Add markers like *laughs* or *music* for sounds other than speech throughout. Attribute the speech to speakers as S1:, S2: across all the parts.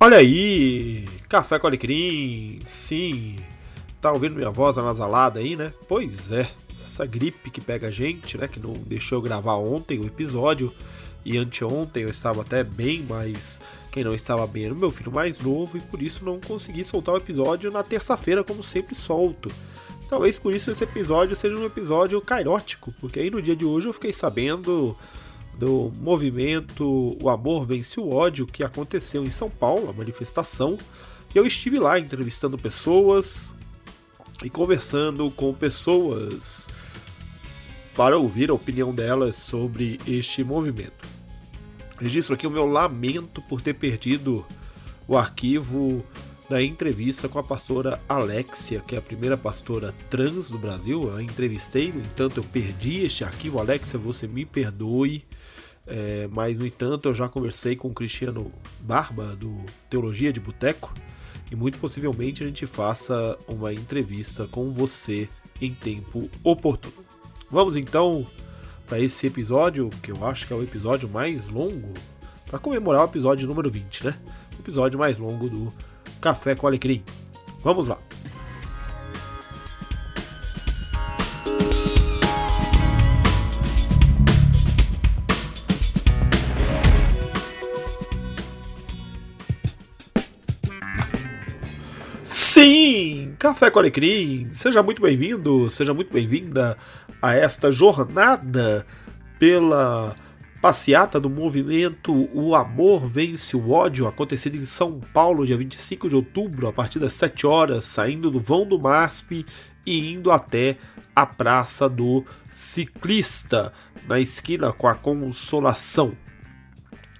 S1: Olha aí, Café com Alecrim, sim, tá ouvindo minha voz anasalada aí, né? Pois é, essa gripe que pega a gente, né? Que não deixou eu gravar ontem o episódio e anteontem eu estava até bem, mas quem não estava bem era o meu filho mais novo e por isso não consegui soltar o episódio na terça-feira, como sempre solto. Talvez por isso esse episódio seja um episódio cairótico, porque aí no dia de hoje eu fiquei sabendo do movimento O Amor Vence o Ódio que aconteceu em São Paulo, a manifestação. Eu estive lá entrevistando pessoas e conversando com pessoas para ouvir a opinião delas sobre este movimento. Registro aqui o meu lamento por ter perdido o arquivo da entrevista com a pastora Alexia, que é a primeira pastora trans do Brasil. Eu a entrevistei, no entanto, eu perdi este arquivo. Alexia, você me perdoe. É, mas, no entanto, eu já conversei com o Cristiano Barba, do Teologia de Boteco, e muito possivelmente a gente faça uma entrevista com você em tempo oportuno. Vamos então para esse episódio, que eu acho que é o episódio mais longo, para comemorar o episódio número 20, né? O episódio mais longo do Café com Alecrim. Vamos lá! Café com Alecrim, seja muito bem-vindo, seja muito bem-vinda a esta jornada pela passeata do movimento O Amor Vence o Ódio, acontecida em São Paulo, dia 25 de outubro, a partir das 7 horas, saindo do vão do MASP e indo até a Praça do Ciclista, na esquina com a Consolação.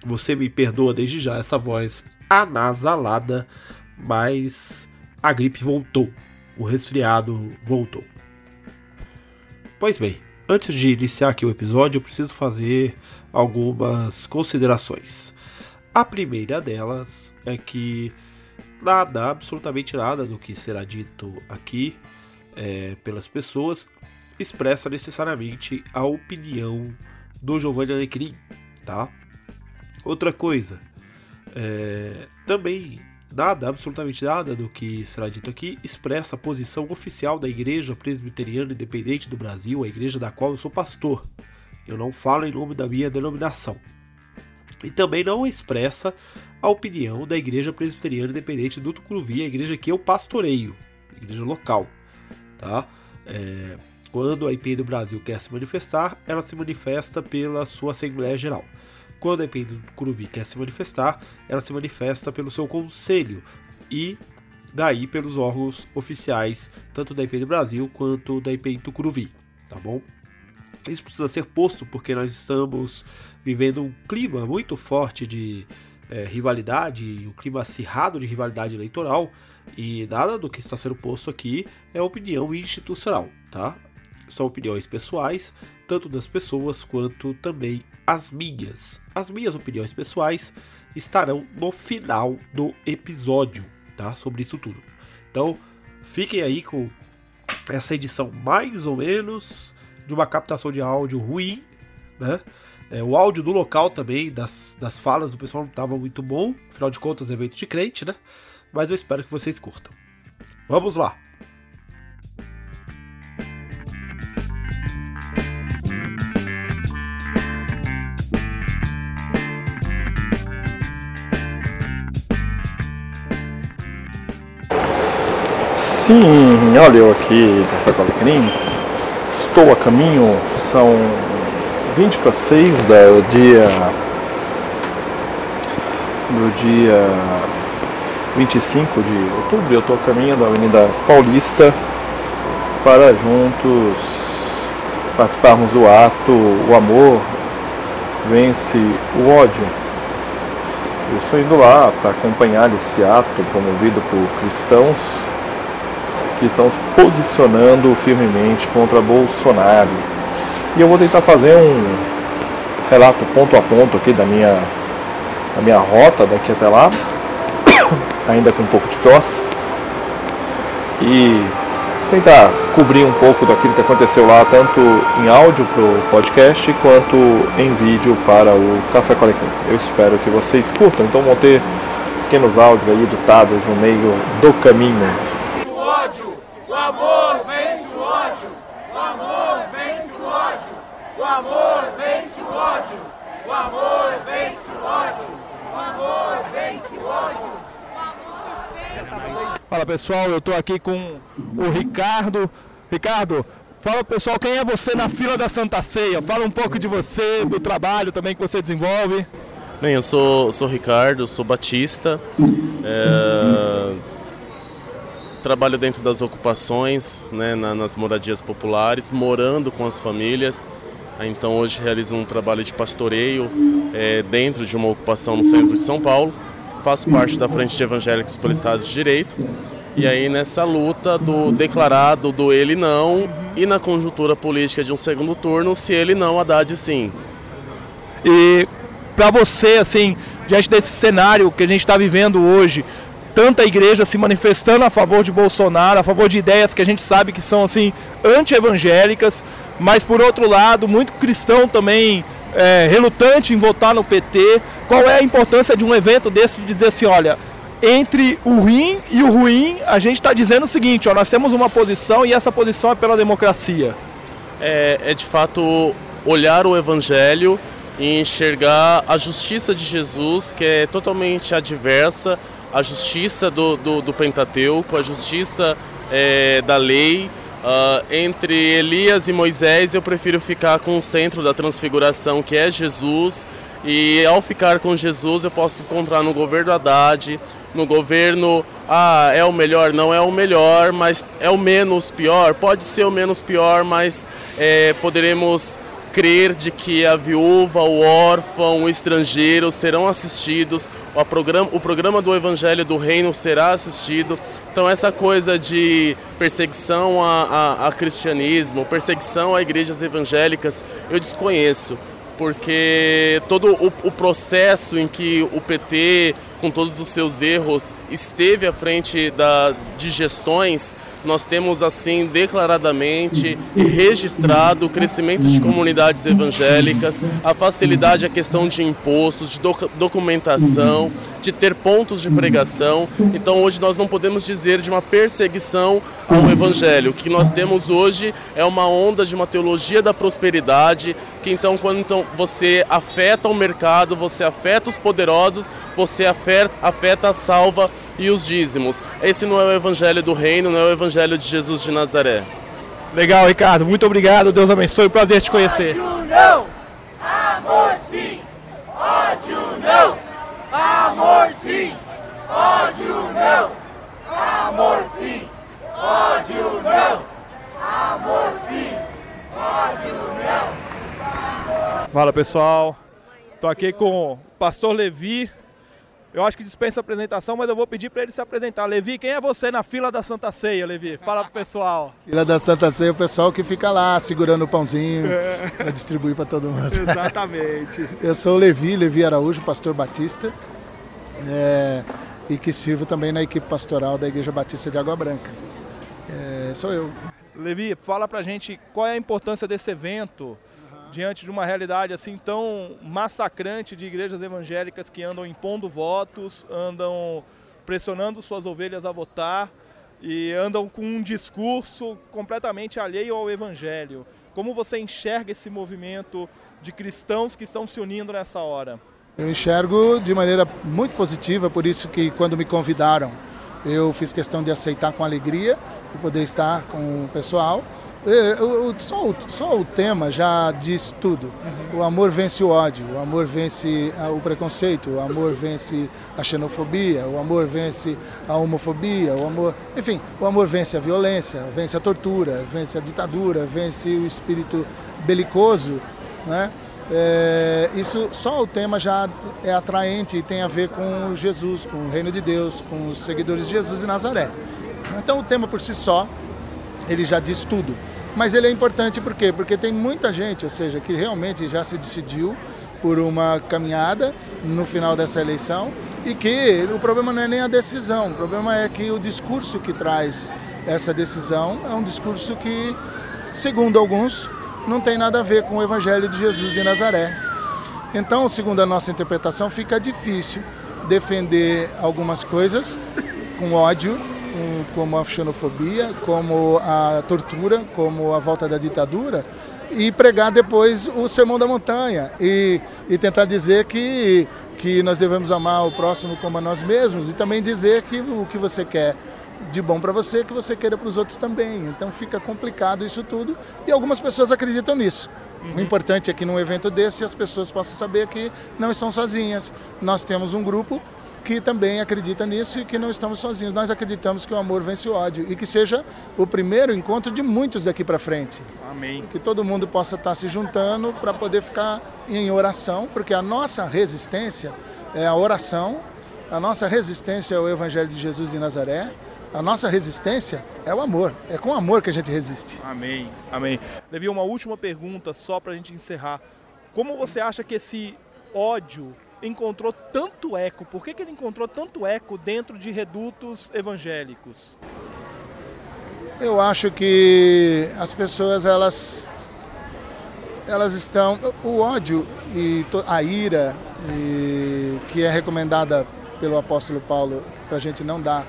S1: Você me perdoa desde já essa voz anasalada, mas a gripe voltou, o resfriado voltou. Pois bem, antes de iniciar aqui o episódio, eu preciso fazer algumas considerações. A primeira delas é que nada, absolutamente nada do que será dito aqui é, pelas pessoas expressa necessariamente a opinião do Giovanni Alecrim, tá? Outra coisa, é, também Nada, absolutamente nada do que será dito aqui expressa a posição oficial da Igreja Presbiteriana Independente do Brasil, a igreja da qual eu sou pastor. Eu não falo em nome da minha denominação. E também não expressa a opinião da Igreja Presbiteriana Independente do Tucuruvi, a igreja que eu pastoreio, igreja local. Tá? É, quando a IP do Brasil quer se manifestar, ela se manifesta pela sua Assembleia Geral. Quando a Curuvi quer se manifestar, ela se manifesta pelo seu conselho e daí pelos órgãos oficiais, tanto da IP do Brasil quanto da do Curuvi, tá bom? Isso precisa ser posto porque nós estamos vivendo um clima muito forte de é, rivalidade, um clima acirrado de rivalidade eleitoral, e nada do que está sendo posto aqui é opinião institucional, tá? São opiniões pessoais, tanto das pessoas quanto também as minhas. As minhas opiniões pessoais estarão no final do episódio, tá? Sobre isso tudo. Então, fiquem aí com essa edição mais ou menos de uma captação de áudio ruim, né? É, o áudio do local também, das, das falas do pessoal não estava muito bom. Afinal de contas, evento de crente, né? Mas eu espero que vocês curtam. Vamos lá!
S2: Sim, olha eu aqui, com Alecrim. Estou a caminho, são 20 para 6 do dia. do dia 25 de outubro. Eu estou a caminho da Avenida Paulista para juntos participarmos do ato O Amor Vence o Ódio. Eu estou indo lá para acompanhar esse ato promovido por cristãos que estão se posicionando firmemente contra Bolsonaro. E eu vou tentar fazer um relato ponto a ponto aqui da minha, da minha rota daqui até lá, *coughs* ainda com um pouco de tosse, e tentar cobrir um pouco daquilo que aconteceu lá, tanto em áudio para o podcast, quanto em vídeo para o Café com Eu espero que vocês curtam, então vão ter pequenos áudios aí editados no meio do caminho.
S3: O ódio, o amor vence o ódio, o amor vence o ódio, o amor vence o ódio, o amor vence o ódio, o amor vence o ódio.
S4: Fala pessoal, eu estou aqui com o Ricardo. Ricardo, fala pessoal, quem é você na fila da Santa Ceia? Fala um pouco de você, do trabalho também que você desenvolve.
S5: Bem, eu sou, sou Ricardo, sou batista, é, trabalho dentro das ocupações, né, na, nas moradias populares, morando com as famílias. Então hoje realizo um trabalho de pastoreio é, dentro de uma ocupação no centro de São Paulo. Faço parte da Frente de Evangélicos pelo Estado de Direito. E aí nessa luta do declarado do ele não e na conjuntura política de um segundo turno, se ele não, Haddad sim.
S4: E para você, assim, diante desse cenário que a gente está vivendo hoje, tanta igreja se manifestando a favor de Bolsonaro, a favor de ideias que a gente sabe que são assim anti-evangélicas, mas por outro lado, muito cristão também é, relutante em votar no PT. Qual é a importância de um evento desse de dizer assim, olha, entre o ruim e o ruim, a gente está dizendo o seguinte, ó, nós temos uma posição e essa posição é pela democracia.
S5: É, é de fato olhar o evangelho e enxergar a justiça de Jesus, que é totalmente adversa à justiça do, do, do Pentateuco, a justiça é, da lei. Uh, entre Elias e Moisés, eu prefiro ficar com o centro da transfiguração, que é Jesus. E ao ficar com Jesus, eu posso encontrar no governo Haddad, no governo, ah, é o melhor, não é o melhor, mas é o menos pior. Pode ser o menos pior, mas é, poderemos crer de que a viúva, o órfão, o estrangeiro serão assistidos, o programa, o programa do Evangelho do Reino será assistido. Então essa coisa de perseguição a, a, a cristianismo, perseguição a igrejas evangélicas, eu desconheço, porque todo o, o processo em que o PT, com todos os seus erros, esteve à frente da, de gestões, nós temos assim declaradamente e registrado o crescimento de comunidades evangélicas, a facilidade à questão de impostos, de doc documentação, de ter pontos de pregação. Então hoje nós não podemos dizer de uma perseguição ao evangelho. O que nós temos hoje é uma onda de uma teologia da prosperidade, que então quando então, você afeta o mercado, você afeta os poderosos, você afeta, afeta a salva e os dízimos. Esse não é o evangelho do reino, não é o evangelho de Jesus de Nazaré.
S4: Legal, Ricardo. Muito obrigado. Deus abençoe. Prazer te conhecer.
S3: Ódio não, amor sim. Ódio não, amor sim. Ódio não, amor sim. Ódio não, amor sim. Ódio não.
S4: Fala pessoal, tô aqui com o pastor Levi, eu acho que dispensa apresentação, mas eu vou pedir para ele se apresentar. Levi, quem é você na fila da Santa Ceia, Levi? Fala pro pessoal.
S6: Fila da Santa Ceia, o pessoal que fica lá segurando o pãozinho é. para distribuir para todo mundo.
S4: Exatamente. *laughs*
S6: eu sou o Levi, Levi Araújo, pastor batista, é, e que sirvo também na equipe pastoral da Igreja Batista de Água Branca. É, sou eu.
S4: Levi, fala pra gente qual é a importância desse evento diante de uma realidade assim tão massacrante de igrejas evangélicas que andam impondo votos, andam pressionando suas ovelhas a votar e andam com um discurso completamente alheio ao evangelho. Como você enxerga esse movimento de cristãos que estão se unindo nessa hora?
S6: Eu enxergo de maneira muito positiva, por isso que quando me convidaram, eu fiz questão de aceitar com alegria e poder estar com o pessoal é, só, só o tema já diz tudo. O amor vence o ódio, o amor vence o preconceito, o amor vence a xenofobia, o amor vence a homofobia, o amor, enfim, o amor vence a violência, vence a tortura, vence a ditadura, vence o espírito belicoso, né? É, isso só o tema já é atraente e tem a ver com Jesus, com o reino de Deus, com os seguidores de Jesus e Nazaré. Então o tema por si só ele já diz tudo. Mas ele é importante por quê? Porque tem muita gente, ou seja, que realmente já se decidiu por uma caminhada no final dessa eleição e que o problema não é nem a decisão, o problema é que o discurso que traz essa decisão é um discurso que, segundo alguns, não tem nada a ver com o Evangelho de Jesus de Nazaré. Então, segundo a nossa interpretação, fica difícil defender algumas coisas com ódio, como a xenofobia, como a tortura, como a volta da ditadura, e pregar depois o sermão da montanha e, e tentar dizer que, que nós devemos amar o próximo como a nós mesmos e também dizer que o que você quer de bom para você que você queira para os outros também. Então fica complicado isso tudo e algumas pessoas acreditam nisso. Uhum. O importante é que num evento desse as pessoas possam saber que não estão sozinhas. Nós temos um grupo que também acredita nisso e que não estamos sozinhos. Nós acreditamos que o amor vence o ódio e que seja o primeiro encontro de muitos daqui para frente.
S4: Amém.
S6: Que todo mundo possa estar se juntando para poder ficar em oração, porque a nossa resistência é a oração, a nossa resistência é o Evangelho de Jesus de Nazaré. A nossa resistência é o amor. É com amor que a gente resiste.
S4: Amém. Amém. Levi, uma última pergunta só para a gente encerrar. Como você acha que esse ódio encontrou tanto eco? Por que, que ele encontrou tanto eco dentro de redutos evangélicos?
S6: Eu acho que as pessoas elas elas estão o ódio e a ira e, que é recomendada pelo apóstolo Paulo para a gente não dar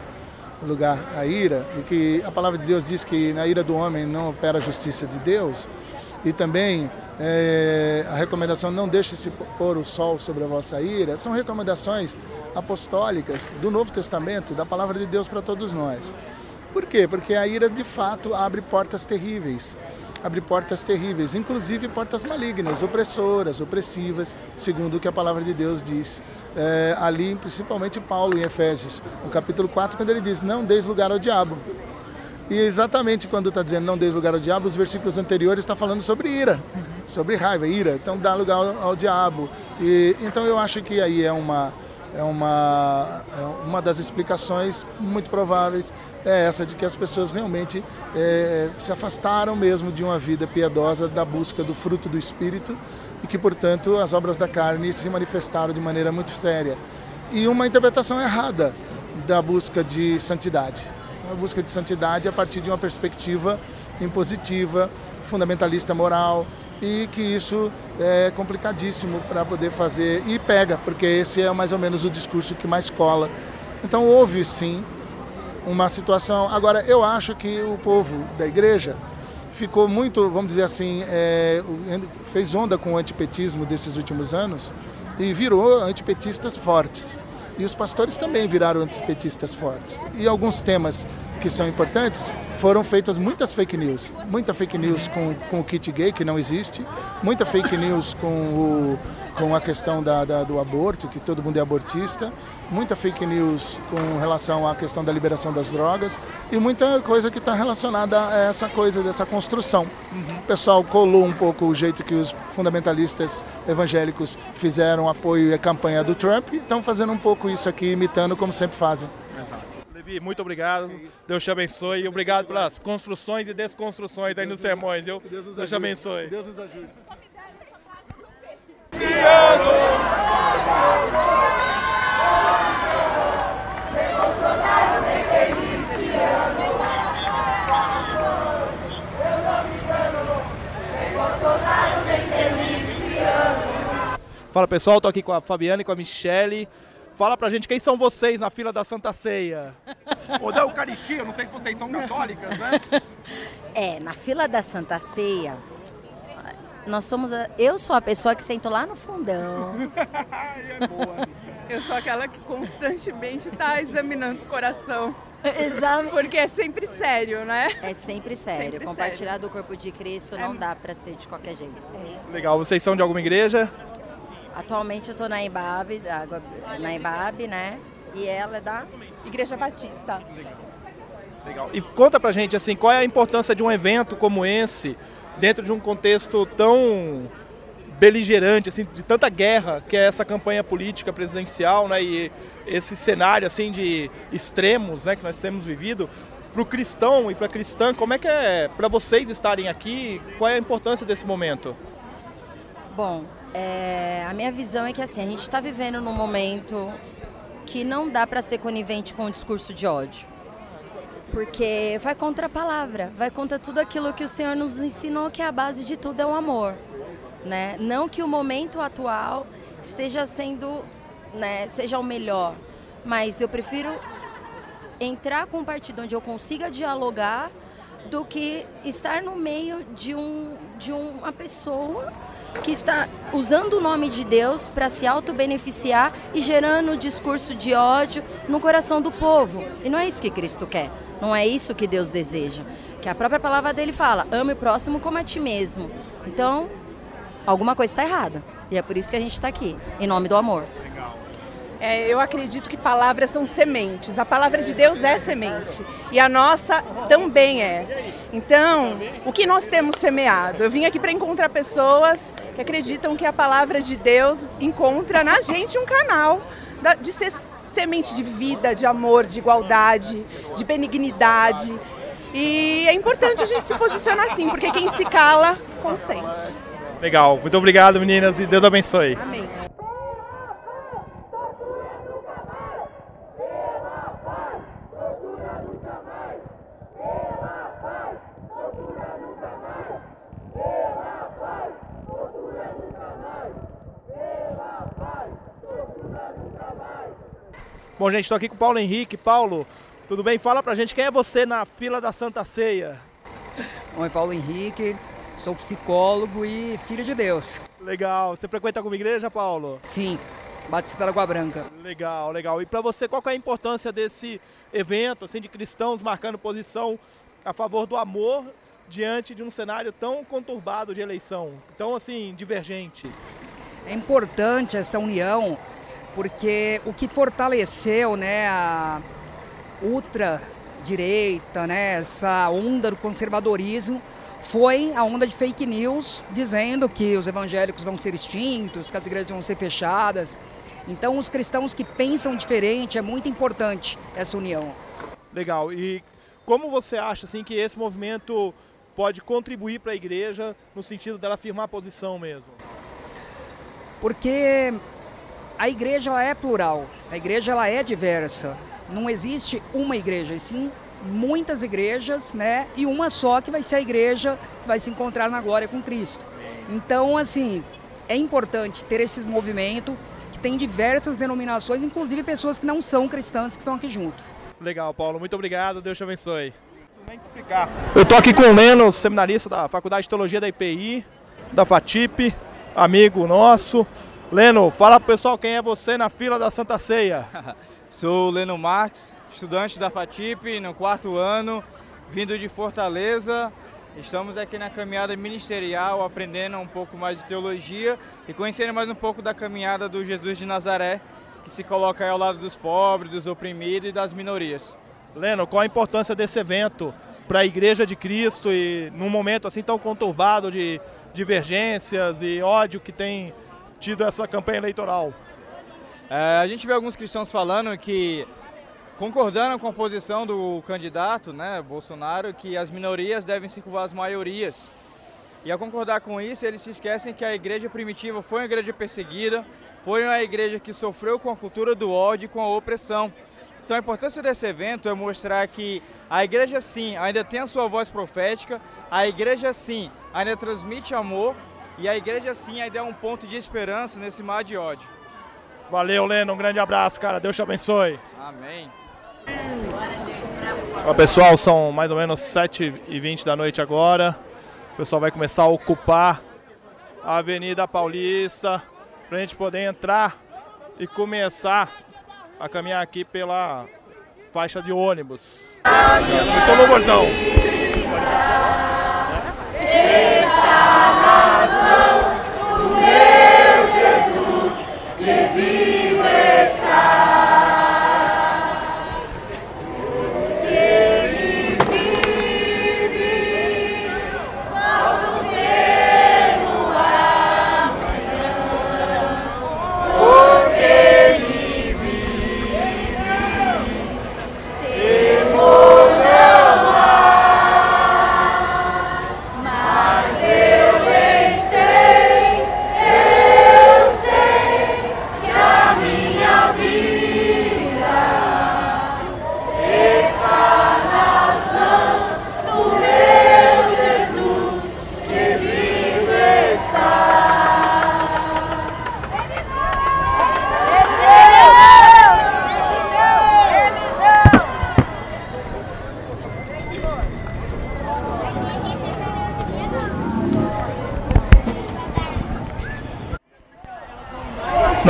S6: lugar à ira e que a palavra de Deus diz que na ira do homem não opera a justiça de Deus e também é, a recomendação não deixe se pôr o sol sobre a vossa ira, são recomendações apostólicas do Novo Testamento, da palavra de Deus para todos nós. Por quê? Porque a ira de fato abre portas terríveis. Abre portas terríveis, inclusive portas malignas, opressoras, opressivas, segundo o que a palavra de Deus diz. É, ali, principalmente Paulo em Efésios, no capítulo 4, quando ele diz: Não deis lugar ao diabo. E exatamente quando está dizendo não deis lugar ao diabo, os versículos anteriores está falando sobre ira, sobre raiva, ira. Então dá lugar ao, ao diabo. E então eu acho que aí é uma é uma, é uma das explicações muito prováveis é essa de que as pessoas realmente é, se afastaram mesmo de uma vida piedosa da busca do fruto do Espírito e que, portanto, as obras da carne se manifestaram de maneira muito séria. E uma interpretação errada da busca de santidade uma busca de santidade a partir de uma perspectiva impositiva, fundamentalista moral, e que isso é complicadíssimo para poder fazer e pega, porque esse é mais ou menos o discurso que mais cola. Então houve sim uma situação. Agora eu acho que o povo da igreja ficou muito, vamos dizer assim, é, fez onda com o antipetismo desses últimos anos e virou antipetistas fortes. E os pastores também viraram antipetistas fortes. E alguns temas que são importantes, foram feitas muitas fake news. Muita fake news com, com o kit gay, que não existe, muita fake news com, o, com a questão da, da, do aborto, que todo mundo é abortista, muita fake news com relação à questão da liberação das drogas e muita coisa que está relacionada a essa coisa dessa construção. Uhum. O pessoal colou um pouco o jeito que os fundamentalistas evangélicos fizeram apoio e a campanha do Trump e estão fazendo um pouco isso aqui, imitando como sempre fazem.
S4: Levi, muito obrigado. Deus te abençoe. E obrigado pelas construções e desconstruções aí nos sermões. Eu, Deus, Deus te abençoe.
S6: Deus nos ajude.
S4: Fala pessoal, estou aqui com a Fabiana e com a Michele. Fala pra gente quem são vocês na fila da Santa Ceia. Ou da Eucaristia, não sei se vocês são católicas, né?
S7: É, na fila da Santa Ceia, nós somos. A, eu sou a pessoa que sento lá no fundão.
S8: é boa. Eu sou aquela que constantemente está examinando o coração.
S7: Exato.
S8: Porque é sempre sério, né?
S7: É sempre sério. Sempre Compartilhar sério. do corpo de Cristo não é. dá para ser de qualquer jeito.
S4: Legal. Vocês são de alguma igreja?
S7: Atualmente eu estou na Embabe, na Embabe, né? E ela é da
S8: Igreja Batista.
S4: Legal. E conta pra gente assim, qual é a importância de um evento como esse dentro de um contexto tão beligerante, assim, de tanta guerra que é essa campanha política presidencial, né? E esse cenário assim de extremos, né, que nós temos vivido para o cristão e para a cristã, como é que é para vocês estarem aqui? Qual é a importância desse momento?
S7: Bom, é, a minha visão é que assim, a gente está vivendo num momento que não dá para ser conivente com o discurso de ódio. Porque vai contra a palavra, vai contra tudo aquilo que o Senhor nos ensinou que a base de tudo é o amor. Né? Não que o momento atual esteja sendo né, seja o melhor, mas eu prefiro entrar com um partido onde eu consiga dialogar do que estar no meio de, um, de uma pessoa que está usando o nome de Deus para se auto-beneficiar e gerando discurso de ódio no coração do povo. E não é isso que Cristo quer. Não é isso que Deus deseja. Que a própria palavra dele fala: ame o próximo como a ti mesmo. Então, alguma coisa está errada. E é por isso que a gente está aqui, em nome do amor.
S8: É, eu acredito que palavras são sementes. A palavra de Deus é semente. E a nossa também é. Então, o que nós temos semeado? Eu vim aqui para encontrar pessoas que acreditam que a palavra de Deus encontra na gente um canal de ser semente de vida, de amor, de igualdade, de benignidade. E é importante a gente se posicionar assim, porque quem se cala, consente.
S4: Legal, muito obrigado meninas e Deus abençoe.
S8: Amém.
S4: Bom, gente, estou aqui com o Paulo Henrique. Paulo, tudo bem? Fala pra gente quem é você na fila da Santa Ceia.
S9: Oi, Paulo Henrique, sou psicólogo e filho de Deus.
S4: Legal. Você frequenta alguma igreja, Paulo?
S9: Sim, Batista da Água Branca.
S4: Legal, legal. E para você, qual é a importância desse evento, assim, de cristãos marcando posição a favor do amor diante de um cenário tão conturbado de eleição, tão assim divergente?
S9: É importante essa união porque o que fortaleceu né, a ultradireita, né, essa onda do conservadorismo, foi a onda de fake news dizendo que os evangélicos vão ser extintos, que as igrejas vão ser fechadas. Então, os cristãos que pensam diferente, é muito importante essa união.
S4: Legal. E como você acha assim que esse movimento pode contribuir para a igreja no sentido dela afirmar a posição mesmo?
S9: Porque a igreja ela é plural, a igreja ela é diversa. Não existe uma igreja, e sim muitas igrejas, né? E uma só que vai ser a igreja que vai se encontrar na glória com Cristo. Então, assim, é importante ter esse movimento que tem diversas denominações, inclusive pessoas que não são cristãs que estão aqui junto.
S4: Legal, Paulo. Muito obrigado. Deus te abençoe. Eu tô aqui com o Leno, seminarista da Faculdade de Teologia da IPI, da FATIP, amigo nosso. Leno, fala pro pessoal quem é você na fila da Santa Ceia. *laughs*
S10: Sou Leno Marques, estudante da FATIP no quarto ano, vindo de Fortaleza. Estamos aqui na caminhada ministerial, aprendendo um pouco mais de teologia e conhecendo mais um pouco da caminhada do Jesus de Nazaré, que se coloca ao lado dos pobres, dos oprimidos e das minorias.
S4: Leno, qual a importância desse evento para a Igreja de Cristo e num momento assim tão conturbado de divergências e ódio que tem tido essa campanha eleitoral?
S10: É, a gente vê alguns cristãos falando que concordando com a posição do candidato, né, Bolsonaro, que as minorias devem curvar às maiorias. E ao concordar com isso, eles se esquecem que a igreja primitiva foi uma igreja perseguida, foi uma igreja que sofreu com a cultura do ódio e com a opressão. Então a importância desse evento é mostrar que a igreja sim ainda tem a sua voz profética, a igreja sim ainda transmite amor e a igreja sim ainda é um ponto de esperança nesse mar de ódio.
S4: Valeu, Leno. Um grande abraço, cara. Deus te abençoe.
S10: Amém.
S4: Ó, pessoal, são mais ou menos 7h20 da noite agora. O pessoal vai começar a ocupar a Avenida Paulista para a gente poder entrar e começar a caminhar aqui pela faixa de ônibus. Estou louvorzão. Está nas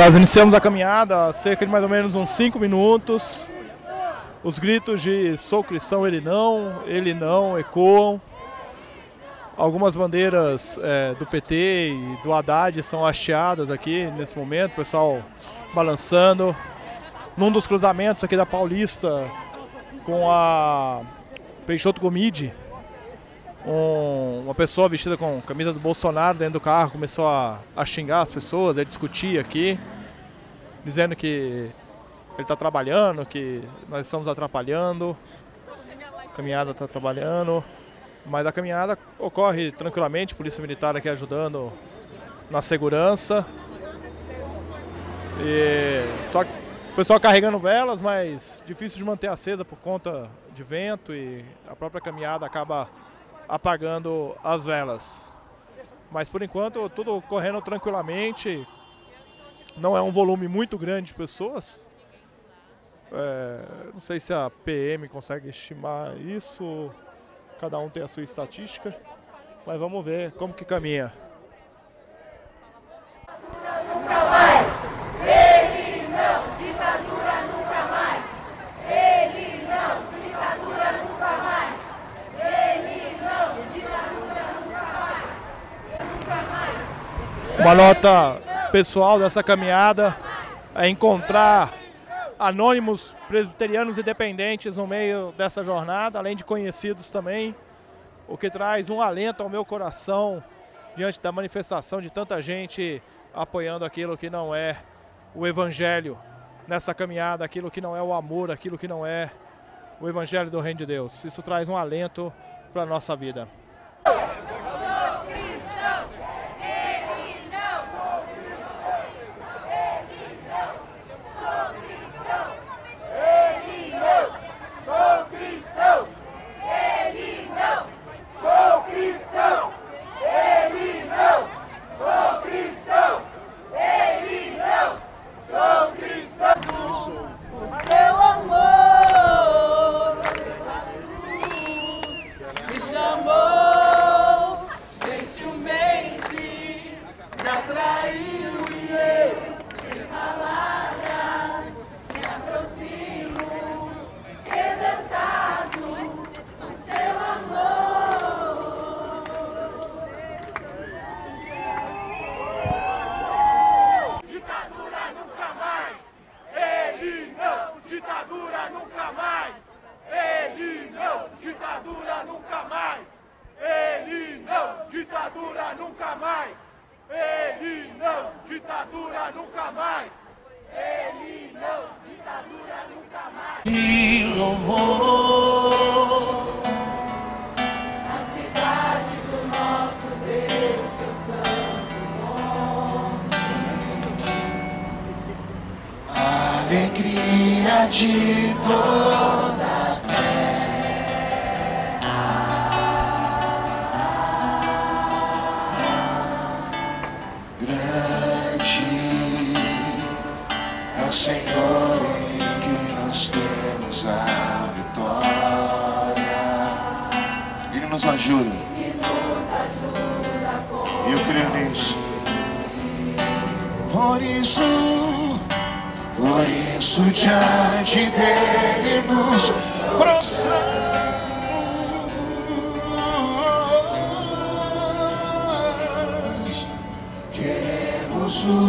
S4: Nós iniciamos a caminhada há cerca de mais ou menos uns 5 minutos. Os gritos de sou cristão, ele não, ele não ecoam. Algumas bandeiras é, do PT e do Haddad são hasteadas aqui nesse momento, o pessoal balançando. Num dos cruzamentos aqui da Paulista com a Peixoto Gomide, um, uma pessoa vestida com camisa do Bolsonaro dentro do carro começou a, a xingar as pessoas, a discutir aqui, dizendo que ele está trabalhando, que nós estamos atrapalhando, a caminhada está trabalhando, mas a caminhada ocorre tranquilamente, polícia militar aqui ajudando na segurança. E só o pessoal carregando velas, mas difícil de manter acesa por conta de vento e a própria caminhada acaba apagando as velas. Mas por enquanto tudo correndo tranquilamente. Não é um volume muito grande de pessoas. É, não sei se a PM consegue estimar isso. Cada um tem a sua estatística. Mas vamos ver como que caminha.
S11: Nunca mais! Ele não! Ditadura nunca mais! Ele não! Ditadura nunca mais! Ele não! Ditadura nunca mais! Nunca mais!
S4: Uma nota pessoal dessa caminhada é encontrar anônimos presbiterianos independentes no meio dessa jornada, além de conhecidos também, o que traz um alento ao meu coração diante da manifestação de tanta gente apoiando aquilo que não é o evangelho nessa caminhada, aquilo que não é o amor, aquilo que não é o evangelho do reino de Deus. Isso traz um alento para a nossa vida.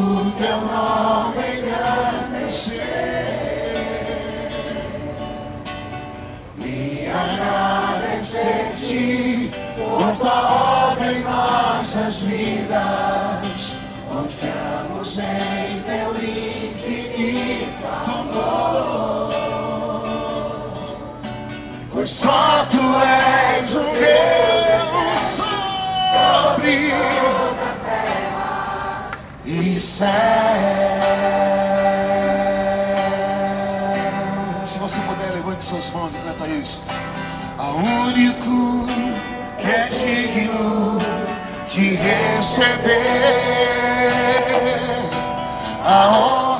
S11: O
S3: teu nome engrandecer e agradecer-te por tua obra em nossas vidas. Confiamos em teu infinito amor, pois só tu és céu. Se você puder, levante suas mãos e canta isso. A único que é digno de receber a honra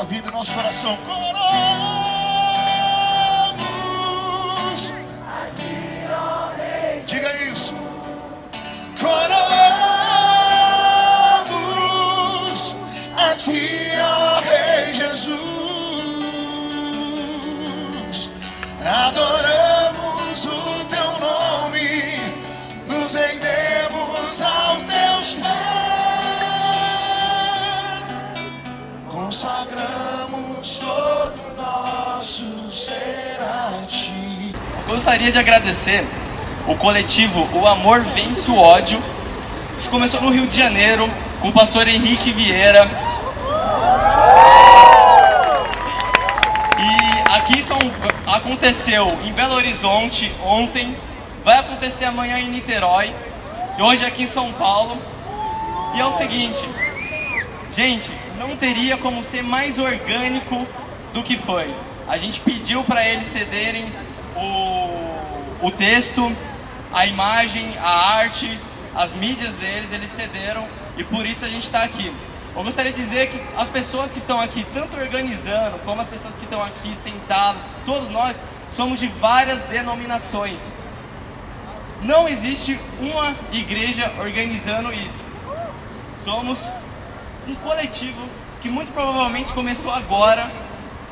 S12: nossa vida, no nosso coração. Coroamos. Diga isso. Coroamos a Ti, ó Rei Jesus. Adoramos
S13: Gostaria de agradecer o coletivo O Amor Vence o Ódio. Isso começou no Rio de Janeiro com o pastor Henrique Vieira. E aqui são, aconteceu em Belo Horizonte ontem, vai acontecer amanhã em Niterói e hoje aqui em São Paulo. E é o seguinte, gente, não teria como ser mais orgânico do que foi. A gente pediu para eles cederem o, o texto, a imagem, a arte, as mídias deles, eles cederam e por isso a gente está aqui. Eu gostaria de dizer que as pessoas que estão aqui, tanto organizando, como as pessoas que estão aqui sentadas, todos nós, somos de várias denominações. Não existe uma igreja organizando isso. Somos um coletivo que muito provavelmente começou agora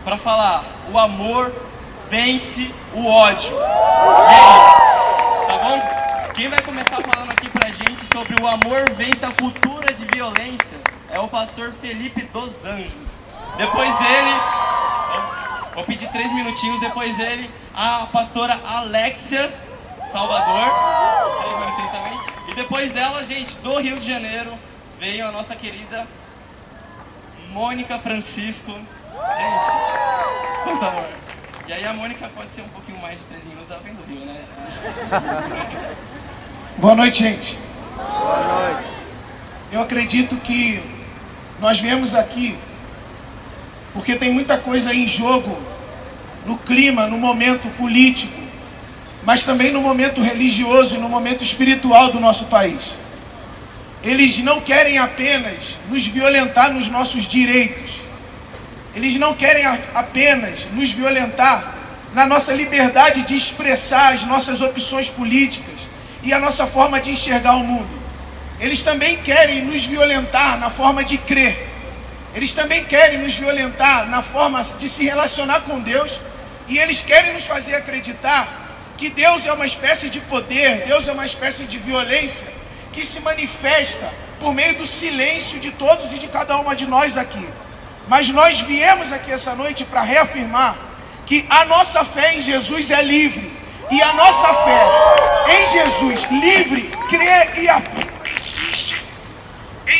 S13: para falar: o amor vence o ódio. E é isso, tá bom? Quem vai começar falando aqui pra gente sobre o amor vence a cultura de violência é o pastor Felipe dos Anjos. Depois dele, vou pedir três minutinhos. Depois dele, a pastora Alexia Salvador. Três minutinhos também. E depois dela, gente, do Rio de Janeiro, veio a nossa querida Mônica Francisco. Gente, quanto amor. E aí a Mônica pode ser um pouquinho mais de três minutos, ela vem do Rio, né? *laughs*
S12: Boa noite, gente. Boa noite. Eu acredito que nós viemos aqui porque tem muita coisa em jogo no clima, no momento político, mas também no momento religioso e no momento espiritual do nosso país. Eles não querem apenas nos violentar nos nossos direitos. Eles não querem apenas nos violentar na nossa liberdade de expressar as nossas opções políticas e a nossa forma de enxergar o mundo. Eles também querem nos violentar na forma de crer. Eles também querem nos violentar na forma de se relacionar com Deus. E eles querem nos fazer acreditar que Deus é uma espécie de poder, Deus é uma espécie de violência que se manifesta por meio do silêncio de todos e de cada uma de nós aqui. Mas nós viemos aqui essa noite para reafirmar que a nossa fé em Jesus é livre. E a nossa fé em Jesus livre, crê e afirma insiste,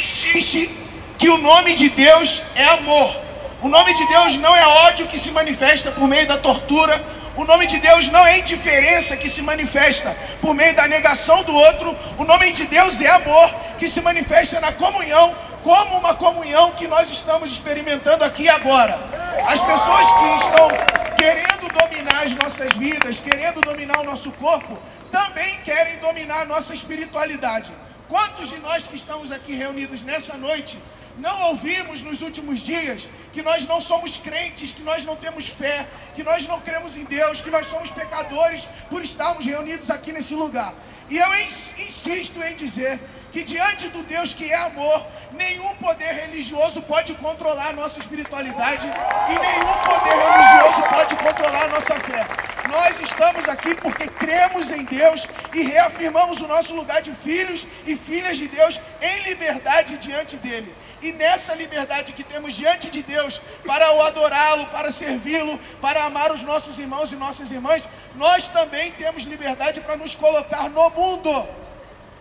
S12: insiste que o nome de Deus é amor. O nome de Deus não é ódio que se manifesta por meio da tortura. O nome de Deus não é indiferença que se manifesta por meio da negação do outro. O nome de Deus é amor que se manifesta na comunhão, como uma comunhão que nós estamos experimentando aqui agora. As pessoas que estão querendo dominar as nossas vidas, querendo dominar o nosso corpo, também querem dominar a nossa espiritualidade. Quantos de nós que estamos aqui reunidos nessa noite não ouvimos nos últimos dias que nós não somos crentes, que nós não temos fé, que nós não cremos em Deus, que nós somos pecadores por estarmos reunidos aqui nesse lugar? E eu ins- insisto em dizer que diante do Deus que é amor, nenhum poder religioso pode controlar a nossa espiritualidade e nenhum poder religioso pode controlar a nossa fé. Nós estamos aqui porque cremos em Deus e reafirmamos o nosso lugar de filhos e filhas de Deus em liberdade diante dele. E nessa liberdade que temos diante de Deus para o adorá-lo, para servi-lo, para amar os nossos irmãos e nossas irmãs, nós também temos liberdade para nos colocar no mundo.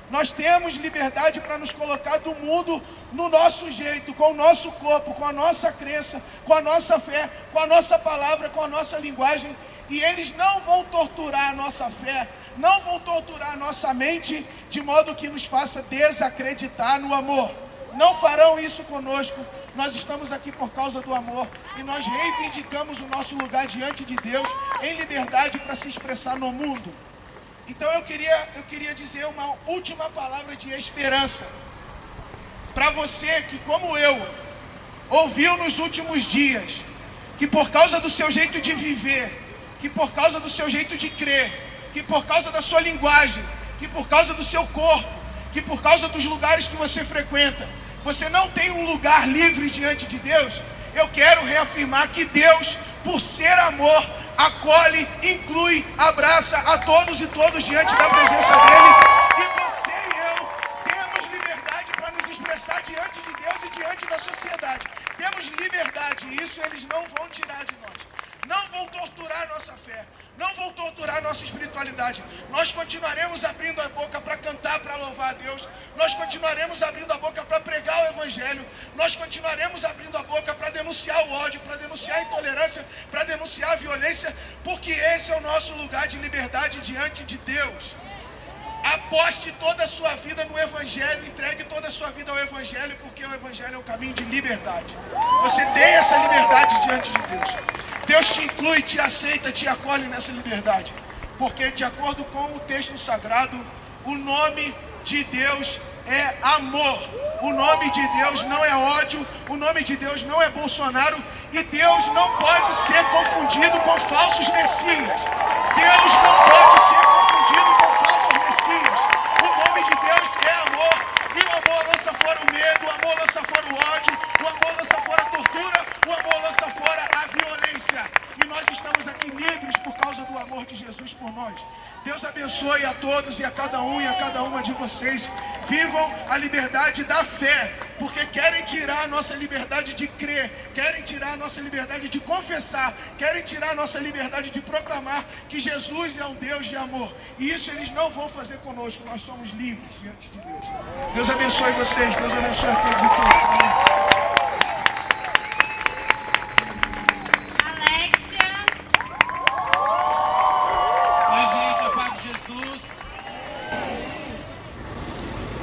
S12: Nós temos liberdade para nos colocar do mundo no nosso jeito, com o nosso corpo, com a nossa crença, com a nossa fé, com a nossa palavra, com a nossa linguagem. E eles não vão torturar a nossa fé, não vão torturar a nossa mente de modo que nos faça desacreditar no amor. Não farão isso conosco. Nós estamos aqui por causa do amor e nós reivindicamos o nosso lugar diante de Deus em liberdade para se expressar no mundo. Então eu queria, eu queria dizer uma última palavra de esperança para você que, como eu, ouviu nos últimos dias que por causa do seu jeito de viver, que por causa do seu jeito de crer, que por causa da sua linguagem, que por causa do seu corpo, que por causa dos lugares que você frequenta, você não tem um lugar livre diante de Deus, eu quero reafirmar que Deus, por ser amor, acolhe, inclui, abraça a todos e todos diante da presença dEle. E você e eu temos liberdade para nos expressar diante de Deus e diante da sociedade. Temos liberdade e isso eles não vão tirar de nós. Não vão torturar nossa fé não vão torturar nossa espiritualidade. Nós continuaremos abrindo a boca para cantar, para louvar a Deus. Nós continuaremos abrindo a boca para pregar o Evangelho. Nós continuaremos abrindo a boca para denunciar o ódio, para denunciar a intolerância, para denunciar a violência, porque esse é o nosso lugar de liberdade diante de Deus. Aposte toda a sua vida no Evangelho, entregue toda a sua vida ao Evangelho, porque o Evangelho é o caminho de liberdade. Você tem essa liberdade diante de Deus. Deus te inclui, te aceita, te acolhe nessa liberdade. Porque, de acordo com o texto sagrado, o nome de Deus é amor. O nome de Deus não é ódio. O nome de Deus não é Bolsonaro. E Deus não pode ser confundido com falsos messias. Deus não pode ser confundido com falsos messias. O nome de Deus é amor. E o amor lança fora o medo, o amor lança fora o ódio, o amor lança fora a tortura, o amor lança fora a violência. E nós estamos aqui livres do amor de Jesus por nós. Deus abençoe a todos e a cada um e a cada uma de vocês. Vivam a liberdade da fé, porque querem tirar a nossa liberdade de crer, querem tirar a nossa liberdade de confessar, querem tirar a nossa liberdade de proclamar que Jesus é um Deus de amor. E isso eles não vão fazer conosco, nós somos livres diante de Deus. Deus abençoe vocês, Deus abençoe todos e todas. Amém.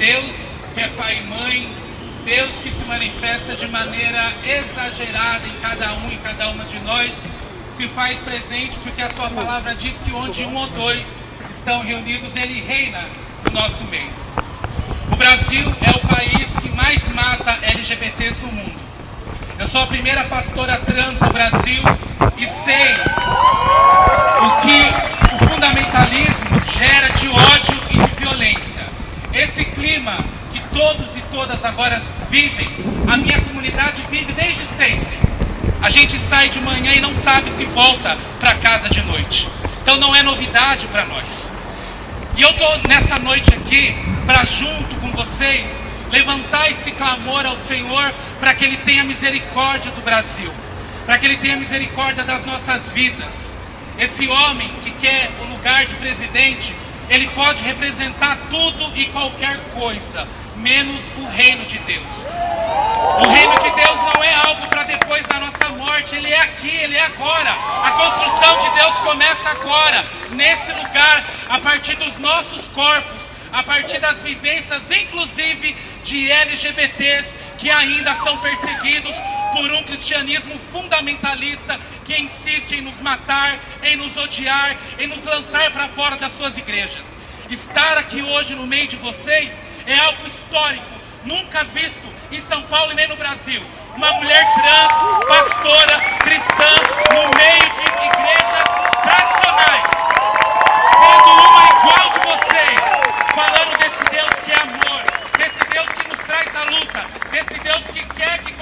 S14: Deus que é pai e mãe, Deus que se de maneira exagerada em cada um e cada uma de nós, se faz presente porque a sua palavra diz que onde um ou dois estão reunidos, ele reina no nosso meio. O Brasil é o país que mais mata LGBTs no mundo. Eu sou a primeira pastora trans no Brasil e sei o que o fundamentalismo gera de ódio e de violência. Esse clima que todos e todas agora vivem, a minha comunidade vive desde sempre. A gente sai de manhã e não sabe se volta para casa de noite. Então não é novidade para nós. E eu estou nessa noite aqui para, junto com vocês, levantar esse clamor ao Senhor para que Ele tenha misericórdia do Brasil, para que Ele tenha misericórdia das nossas vidas. Esse homem que quer o lugar de presidente ele pode representar tudo e qualquer coisa, menos o reino de Deus. O reino de Deus não é algo para depois da nossa morte, ele é aqui, ele é agora. A construção de Deus começa agora, nesse lugar, a partir dos nossos corpos, a partir das vivências, inclusive de LGBTs que ainda são perseguidos por um cristianismo fundamentalista que insiste em nos matar, em nos odiar, em nos lançar para fora das suas igrejas. Estar aqui hoje no meio de vocês é algo histórico, nunca visto em São Paulo e nem no Brasil. Uma mulher trans, pastora, cristã, no meio de igrejas tradicionais, sendo uma igual de vocês, falando desse Deus que é amor, desse Deus que nos traz a luta, desse Deus que quer que,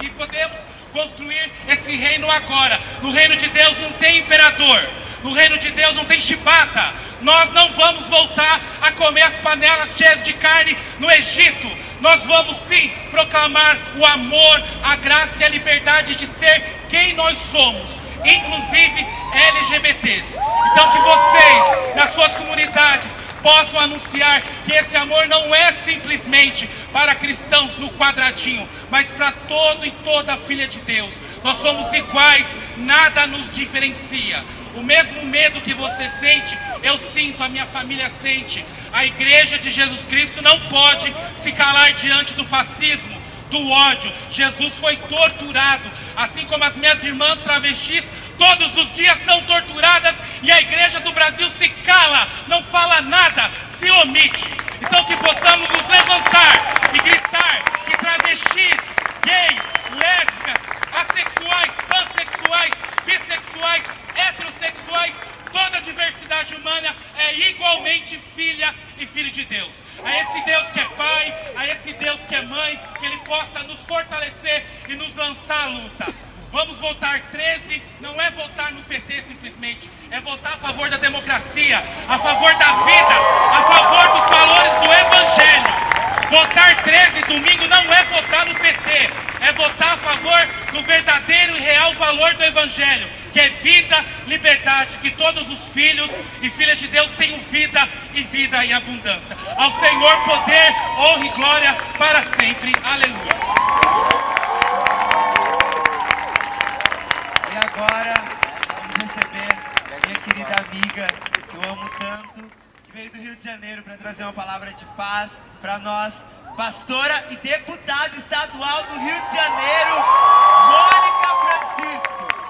S14: que podemos construir esse reino agora. No reino de Deus não tem imperador. No reino de Deus não tem chibata. Nós não vamos voltar a comer as panelas cheias de carne no Egito. Nós vamos sim proclamar o amor, a graça e a liberdade de ser quem nós somos, inclusive LGBTs. Então que vocês, nas suas comunidades, possam anunciar que esse amor não é simplesmente para cristãos no quadradinho, mas para todo e toda filha de Deus. Nós somos iguais, nada nos diferencia. O mesmo medo que você sente, eu sinto, a minha família sente. A igreja de Jesus Cristo não pode se calar diante do fascismo, do ódio. Jesus foi torturado, assim como as minhas irmãs travestis todos os dias são torturadas e a igreja do Brasil se cala, não fala limite. Então que possamos nos levantar e gritar que travestis, gays, lésbicas, assexuais, pansexuais, bissexuais, heterossexuais, toda a diversidade humana é igualmente filha e filho de Deus. A esse Deus que é pai, a esse Deus que é mãe, que Ele possa nos fortalecer e nos lançar à luta. Vamos votar 13, não é votar no PT simplesmente, é votar a favor da democracia, a favor da vida, a favor dos valores do Evangelho. Votar 13 domingo não é votar no PT, é votar a favor do verdadeiro e real valor do Evangelho, que é vida, liberdade, que todos os filhos e filhas de Deus tenham vida e vida em abundância. Ao Senhor poder, honra e glória para sempre. Aleluia.
S15: E agora vamos receber a minha querida amiga, que eu amo tanto, que veio do Rio de Janeiro para trazer uma palavra de paz para nós, pastora e deputada estadual do Rio de Janeiro, Mônica Francisco.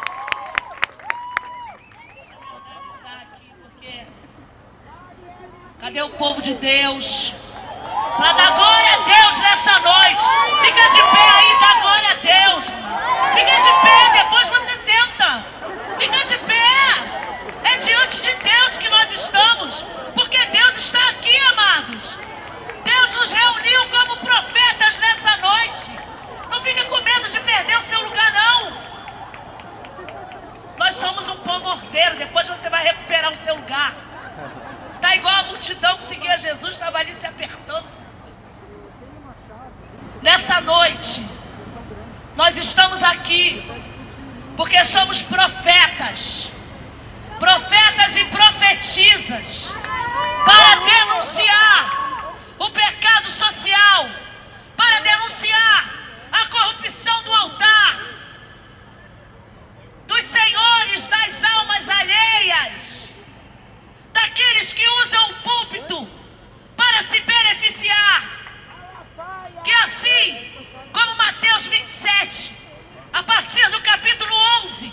S16: Cadê o povo de Deus? Para dar glória a Deus nessa noite. Fica de pé aí, dá glória a Deus. Fica de pé, depois você senta. Fica de pé. É diante de Deus que nós estamos. Porque Deus está aqui, amados. Deus nos reuniu como profetas nessa noite. Não fique com medo de perder o seu lugar, não. Nós somos um povo ordeiro. Depois você vai recuperar o seu lugar. Tá igual a multidão que seguia Jesus, estava ali se apertando. Nessa noite, nós estamos aqui porque somos profetas, profetas e profetizas, para denunciar o pecado social, para denunciar a corrupção do altar, dos senhores das almas alheias, daqueles que usam o púlpito para se beneficiar. Que assim, como Mateus 27, a partir do capítulo 11,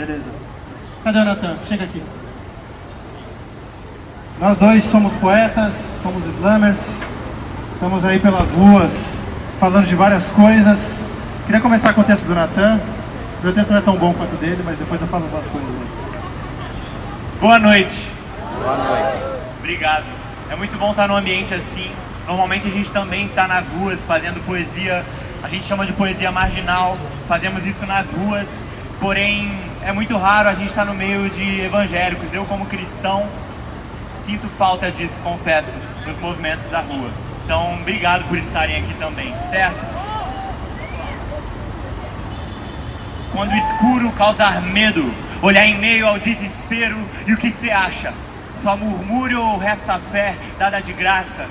S17: Beleza. Cadê o Natan? Chega aqui. Nós dois somos poetas, somos slammers, estamos aí pelas ruas falando de várias coisas. Queria começar com o texto do Natan. Meu texto não é tão bom quanto o dele, mas depois eu falo umas coisas aí. Boa noite.
S18: Boa noite.
S17: Obrigado. É muito bom estar num ambiente assim. Normalmente a gente também está nas ruas fazendo poesia. A gente chama de poesia marginal. Fazemos isso nas ruas. Porém, é muito raro a gente estar no meio de evangélicos. Eu, como cristão, sinto falta disso, confesso, nos movimentos da rua. Então, obrigado por estarem aqui também, certo? Quando o escuro causar medo, olhar em meio ao desespero e o que você acha? Só murmúrio ou resta fé dada de graça?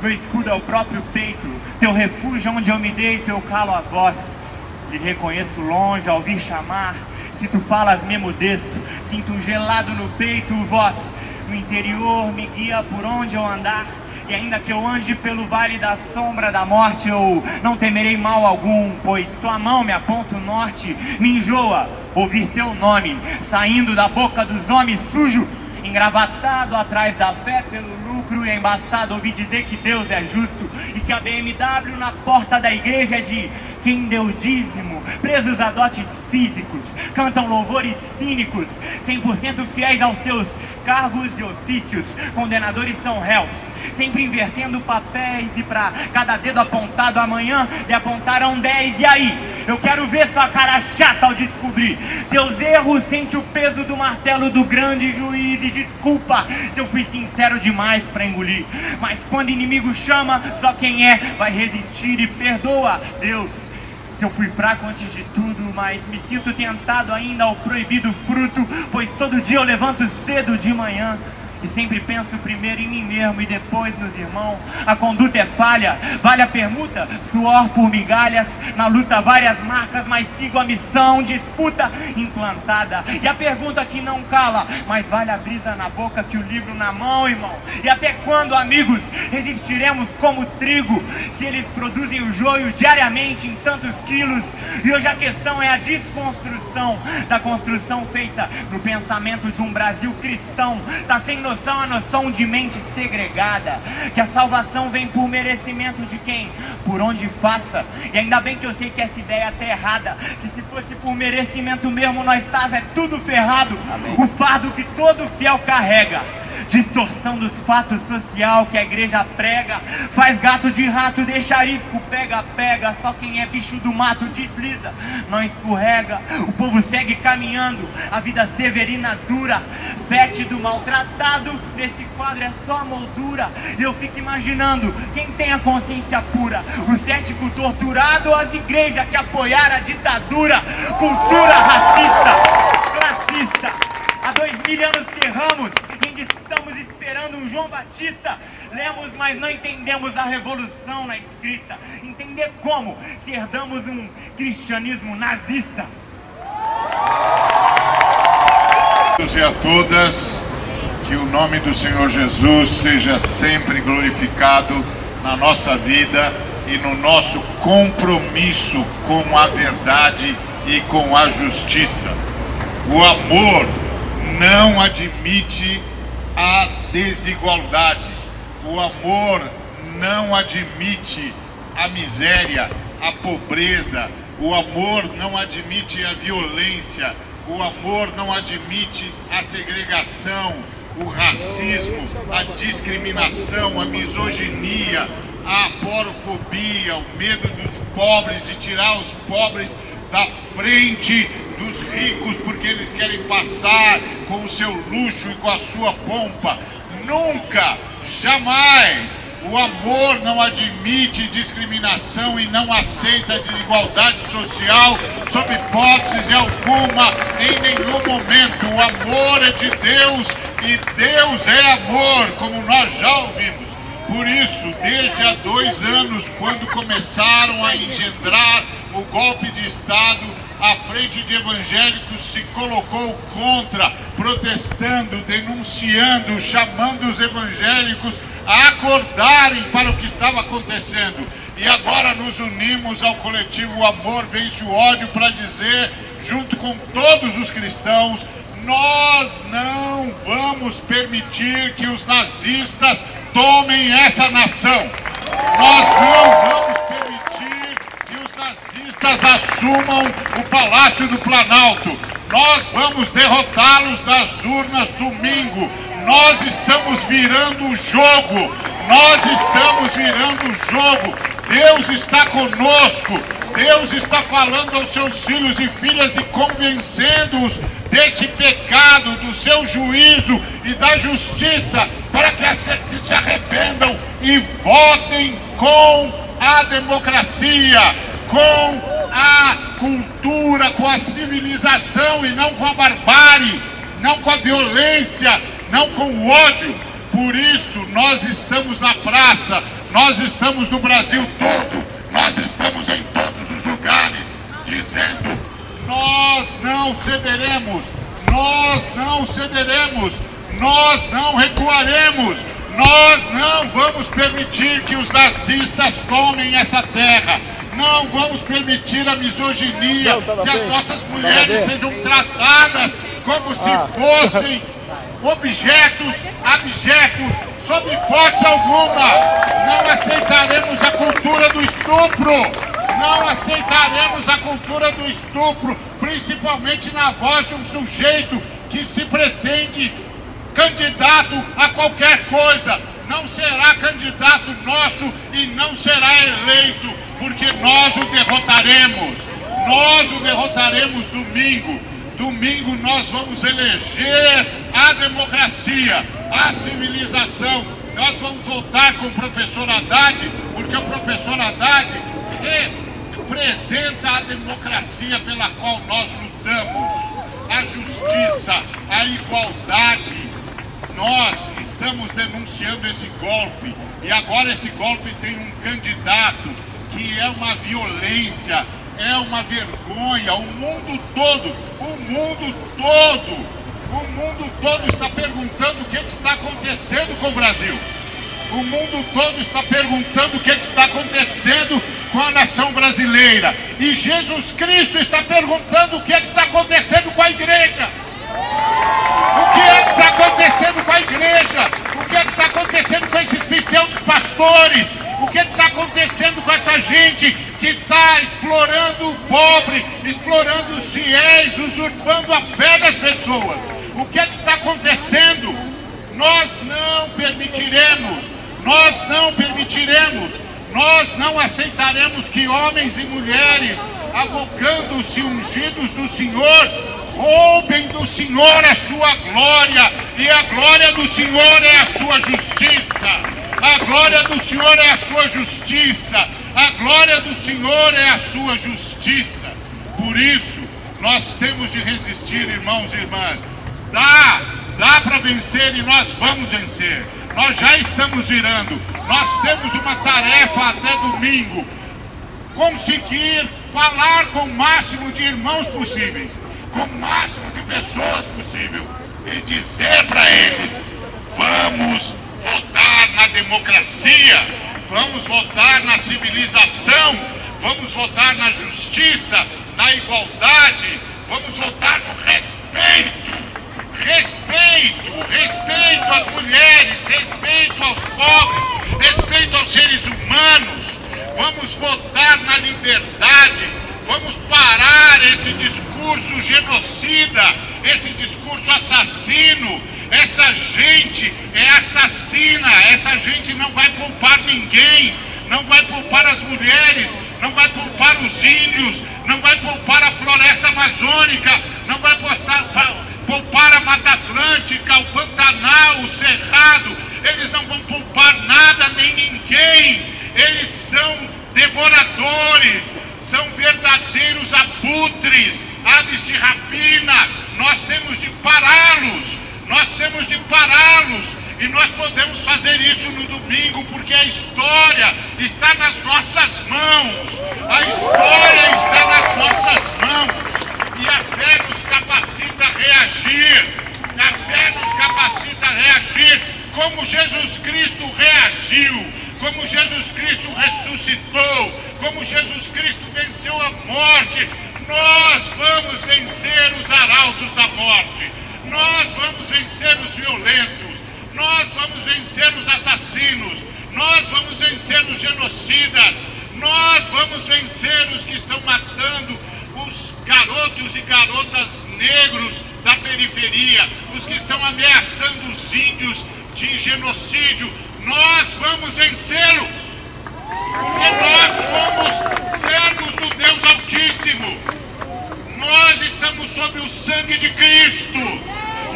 S17: Meu escudo é o próprio peito, teu refúgio é onde eu me deito, eu calo a voz. Lhe reconheço longe ao ouvir chamar. Se tu falas, me emudeço. Sinto um gelado no peito, voz. No interior me guia por onde eu andar. E ainda que eu ande pelo vale da sombra da morte, eu não temerei mal algum, pois tua mão me aponta o norte. Me enjoa ouvir teu nome saindo da boca dos homens sujo, engravatado atrás da fé pelo lucro e embaçado ouvir dizer que Deus é justo e que a BMW na porta da igreja é de quem deu dízimo, presos a dotes físicos, cantam louvores cínicos, 100% fiéis aos seus cargos e ofícios, condenadores são réus, sempre invertendo papéis e pra cada dedo apontado amanhã lhe apontaram 10 e aí? Eu quero ver sua cara chata ao descobrir teus erros, sente o peso do martelo do grande juiz e desculpa se eu fui sincero demais pra engolir. Mas quando inimigo chama, só quem é vai resistir e perdoa Deus. Eu fui fraco antes de tudo, mas me sinto tentado ainda ao proibido fruto, pois todo dia eu levanto cedo de manhã. E sempre penso primeiro em mim mesmo e depois nos irmãos. A conduta é falha, vale a permuta, suor por migalhas. Na luta várias marcas, mas sigo a missão, disputa implantada. E a pergunta que não cala, mas vale a brisa na boca que o livro na mão, irmão. E até quando, amigos, resistiremos como trigo, se eles produzem o joio diariamente em tantos quilos? E hoje a questão é a desconstrução da construção feita no pensamento de um Brasil cristão. Tá sem noção a noção de mente segregada. Que a salvação vem por merecimento de quem? Por onde faça. E ainda bem que eu sei que essa ideia tá errada. Que se fosse por merecimento mesmo, nós tava é tudo ferrado. Amém. O fardo que todo fiel carrega distorção dos fatos social que a igreja prega, faz gato de rato, deixa arisco, pega, pega, só quem é bicho do mato desliza, não escorrega, o povo segue caminhando, a vida severina dura, fétido, maltratado, nesse quadro é só moldura, e eu fico imaginando, quem tem a consciência pura, o cético torturado as igrejas que apoiaram a ditadura, cultura racista, classista, Há dois mil anos que erramos, estamos esperando um João Batista. Lemos, mas não entendemos a revolução na escrita. Entender como se herdamos um cristianismo nazista.
S18: e a todas, que o nome do Senhor Jesus seja sempre glorificado na nossa vida e no nosso compromisso com a verdade e com a justiça. O amor não admite a desigualdade. O amor não admite a miséria, a pobreza. O amor não admite a violência. O amor não admite a segregação, o racismo, a discriminação, a misoginia, a porofobia, o medo dos pobres, de tirar os pobres da frente dos ricos porque eles querem passar com o seu luxo e com a sua pompa. Nunca, jamais o amor não admite discriminação e não aceita desigualdade social sob hipótese alguma, em nenhum momento. O amor é de Deus e Deus é amor, como nós já ouvimos. Por isso, desde há dois anos, quando começaram a engendrar o golpe de Estado, a frente de evangélicos se colocou contra, protestando, denunciando, chamando os evangélicos a acordarem para o que estava acontecendo. E agora nos unimos ao coletivo Amor Vence o Ódio para dizer, junto com todos os cristãos, nós não vamos permitir que os nazistas tomem essa nação. Nós não vamos permitir nazistas assumam o Palácio do Planalto. Nós vamos derrotá-los das urnas domingo. Nós estamos virando o jogo. Nós estamos virando o jogo. Deus está conosco. Deus está falando aos seus filhos e filhas e convencendo-os deste pecado, do seu juízo e da justiça, para que se arrependam e votem com a democracia, com a cultura, com a civilização e não com a barbárie, não com a violência, não com o ódio. Por isso, nós estamos na praça, nós estamos no Brasil todo, nós estamos em todos os lugares, dizendo: nós não cederemos, nós não cederemos, nós não recuaremos, nós não vamos permitir que os nazistas tomem essa terra. Não vamos permitir a misoginia, que as nossas mulheres sejam tratadas como se ah. fossem objetos abjetos, sob hipótese alguma. Não aceitaremos a cultura do estupro. Não aceitaremos a cultura do estupro, principalmente na voz de um sujeito que se pretende candidato a qualquer coisa. Não será candidato nosso e não será eleito, porque nós o derrotaremos. Nós o derrotaremos domingo. Domingo nós vamos eleger a democracia, a civilização. Nós vamos votar com o professor Haddad, porque o professor Haddad representa a democracia pela qual nós lutamos, a justiça, a igualdade. Nós estamos denunciando esse golpe e agora esse golpe tem um candidato que é uma violência, é uma vergonha. O mundo todo, o mundo todo, o mundo todo está perguntando o que, está acontecendo com o Brasil. O mundo todo está perguntando o que, está acontecendo com a nação brasileira. E Jesus Cristo está perguntando o que, que está acontecendo com a igreja. O que é que está acontecendo com a igreja? O que é que está acontecendo com esses pseudos pastores? O que, está acontecendo com essa gente que está explorando o pobre, explorando os fiéis, usurpando a fé das pessoas? O que é que está acontecendo? Nós não permitiremos, nós não permitiremos, nós não aceitaremos que homens e mulheres, avocando-se ungidos do Senhor, roubem do Senhor a sua glória, e a glória do Senhor é a sua justiça. A glória do Senhor é a sua justiça. A glória do Senhor é a sua justiça. Por isso, nós temos de resistir, irmãos e irmãs. Dá, dá para vencer e nós vamos vencer. Nós já estamos virando. Nós temos uma tarefa até domingo. Conseguir falar com o máximo de irmãos possíveis, com o máximo de pessoas possível e dizer para eles: vamos votar na democracia, vamos votar na civilização, vamos votar na justiça, na igualdade, vamos votar no respeito. Respeito, respeito às mulheres, respeito aos pobres, respeito aos seres humanos. Vamos votar na liberdade, vamos parar esse discurso genocida, esse discurso assassino. Essa gente é assassina, essa gente não vai poupar ninguém, não vai poupar as mulheres, não vai poupar os índios, não vai poupar a floresta amazônica, não vai postar, poupar a Mata Atlântica, o Pantanal, o Cerrado. Eles não vão poupar nada nem ninguém. Eles são devoradores, são verdadeiros abutres, aves de rapina. Nós temos de pará-los, nós temos de pará-los. E nós podemos fazer isso no domingo, porque a história está nas nossas mãos. A história está nas nossas mãos. E a fé nos capacita a reagir. A fé nos capacita a reagir como Jesus Cristo reagiu, como Jesus Cristo ressuscitou, como Jesus Cristo venceu a morte. Nós vamos vencer os arautos da morte. Nós vamos vencer os violentos. Nós vamos vencer os assassinos. Nós vamos vencer os genocidas. Nós vamos vencer os que estão matando os garotos e garotas negros da periferia, os que estão ameaçando os índios de genocídio. Nós vamos vencê-los, porque nós somos servos do Deus Altíssimo. Nós estamos sob o sangue de Cristo.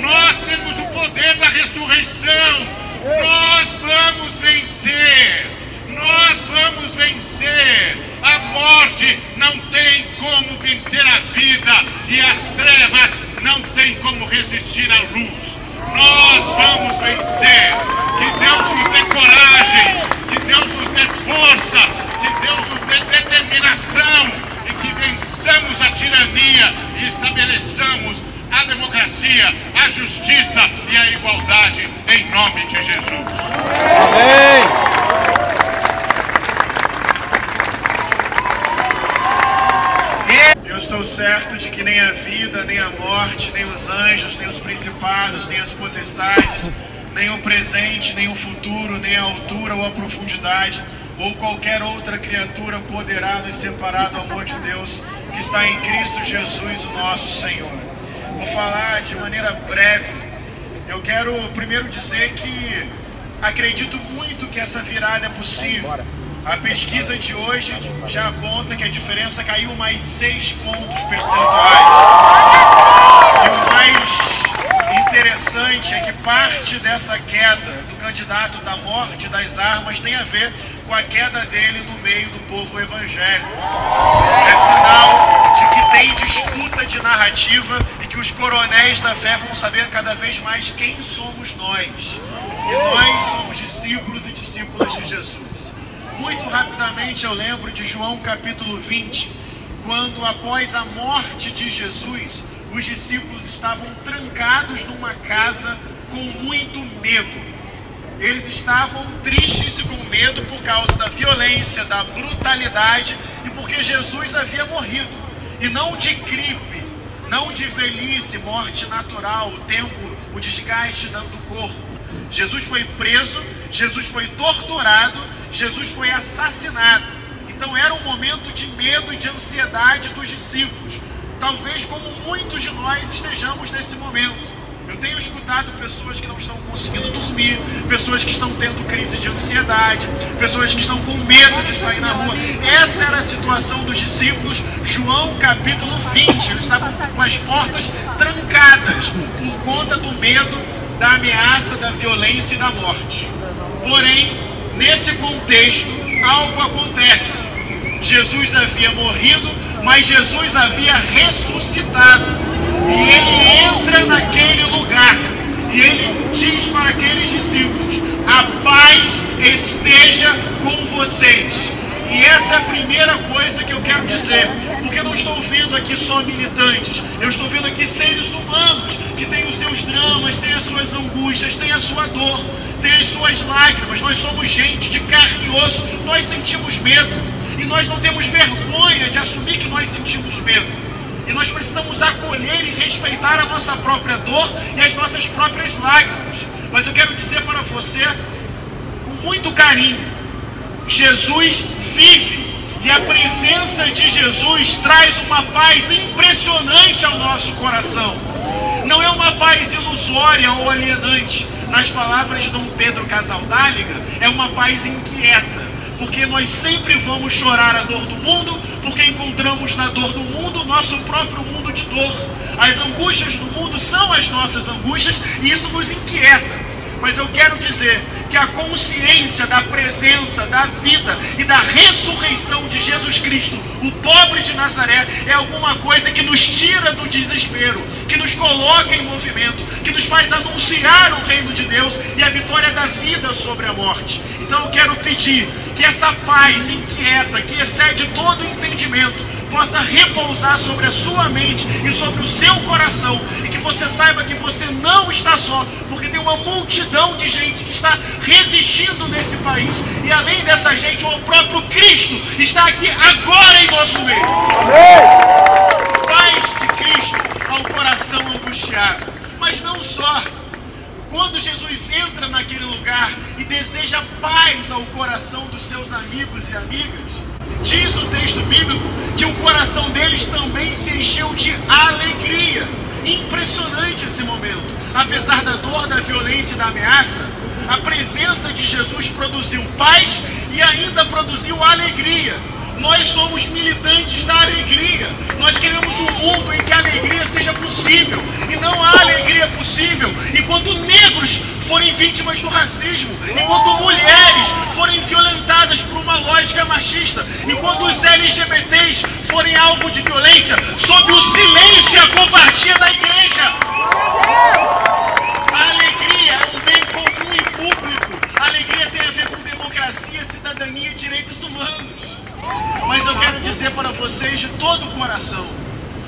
S18: Nós temos o poder da ressurreição. Nós vamos vencer. Nós vamos vencer. A morte não tem como vencer a vida e as trevas não tem como resistir à luz. Nós vamos vencer. Que Deus nos dê coragem, que Deus nos dê força, que Deus nos dê determinação e que vençamos a tirania e estabeleçamos a democracia, a justiça e a igualdade em nome de Jesus.
S4: Amém.
S19: Eu estou certo de que nem a vida, nem a morte, nem os anjos, nem os principados, nem as potestades, nem o presente, nem o futuro, nem a altura ou a profundidade, ou qualquer outra criatura poderá nos separar do amor de Deus que está em Cristo Jesus, o nosso Senhor. Vou falar de maneira breve. Eu quero primeiro dizer que acredito muito que essa virada é possível. A pesquisa de hoje já aponta que a diferença caiu mais 6 pontos percentuais. E o mais interessante é que parte dessa queda do candidato da morte das armas tem a ver com a queda dele no meio do povo evangélico. É sinal de que tem disputa de narrativa e que os coronéis da fé vão saber cada vez mais quem somos nós. E nós somos discípulos e discípulas de Jesus. Muito rapidamente eu lembro de João capítulo 20, quando após a morte de Jesus, os discípulos estavam trancados numa casa com muito medo. Eles estavam tristes e com medo por causa da violência, da brutalidade e porque Jesus havia morrido. E não de gripe, não de velhice, morte natural, o tempo, o desgaste do corpo. Jesus foi preso, Jesus foi torturado Jesus foi assassinado. Então era um momento de medo e de ansiedade dos discípulos. Talvez como muitos de nós estejamos nesse momento. Eu tenho escutado pessoas que não estão conseguindo dormir, pessoas que estão tendo crise de ansiedade, pessoas que estão com medo de sair na rua. Essa era a situação dos discípulos, João capítulo 20. Eles estavam com as portas trancadas por conta do medo, da ameaça, da violência e da morte. Porém, nesse contexto, algo acontece. Jesus havia morrido, mas Jesus havia ressuscitado. E ele entra naquele lugar e ele diz para aqueles discípulos: A paz esteja com vocês. E essa é a primeira coisa que eu quero dizer, porque eu não estou vendo aqui só militantes, eu estou vendo aqui seres humanos que têm os seus dramas, têm as suas angústias, têm a sua dor, têm as suas lágrimas. Nós somos gente de carne e osso, nós sentimos medo e nós não temos vergonha de assumir que nós sentimos medo. E nós precisamos acolher e respeitar a nossa própria dor e as nossas próprias lágrimas. Mas eu quero dizer para você, com muito carinho, Jesus vive. E a presença de Jesus traz uma paz impressionante ao nosso coração. Não é uma paz ilusória ou alienante. Nas palavras de Dom Pedro Casaldáliga, é uma paz inquieta porque nós sempre vamos chorar a dor do mundo, porque encontramos na dor do mundo o nosso próprio mundo de dor. As angústias do mundo são as nossas angústias e isso nos inquieta. Mas eu quero dizer que a consciência da presença, da vida e da ressurreição de Jesus Cristo, o pobre de Nazaré, é alguma coisa que nos tira do desespero, que nos coloca em movimento, que nos faz anunciar o reino de Deus e a vitória da vida sobre a morte. Então eu quero pedir que essa paz inquieta, que excede todo entendimento, possa repousar sobre a sua mente e sobre o seu coração e que você saiba que você não está só, porque tem uma multidão de gente que está resistindo nesse país e além dessa gente, o próprio Cristo está aqui agora em nosso meio. Paz de Cristo ao coração angustiado, mas não só. Quando Jesus entra naquele lugar e deseja paz ao coração dos seus amigos e amigas, Diz o texto bíblico que o coração deles também se encheu de alegria. Impressionante esse momento. Apesar da dor, da violência e da ameaça, a presença de Jesus produziu paz e ainda produziu alegria. Nós somos militantes da alegria. Nós queremos um mundo em que a alegria seja possível. E não há alegria possível enquanto negros forem vítimas do racismo, enquanto mulheres forem violentadas por uma lógica machista, enquanto os LGBTs forem alvo de violência sob o silêncio e a covardia da igreja. A alegria é um bem comum e público. A alegria tem a ver com democracia, cidadania e direitos humanos. Mas eu quero dizer para vocês de todo o coração: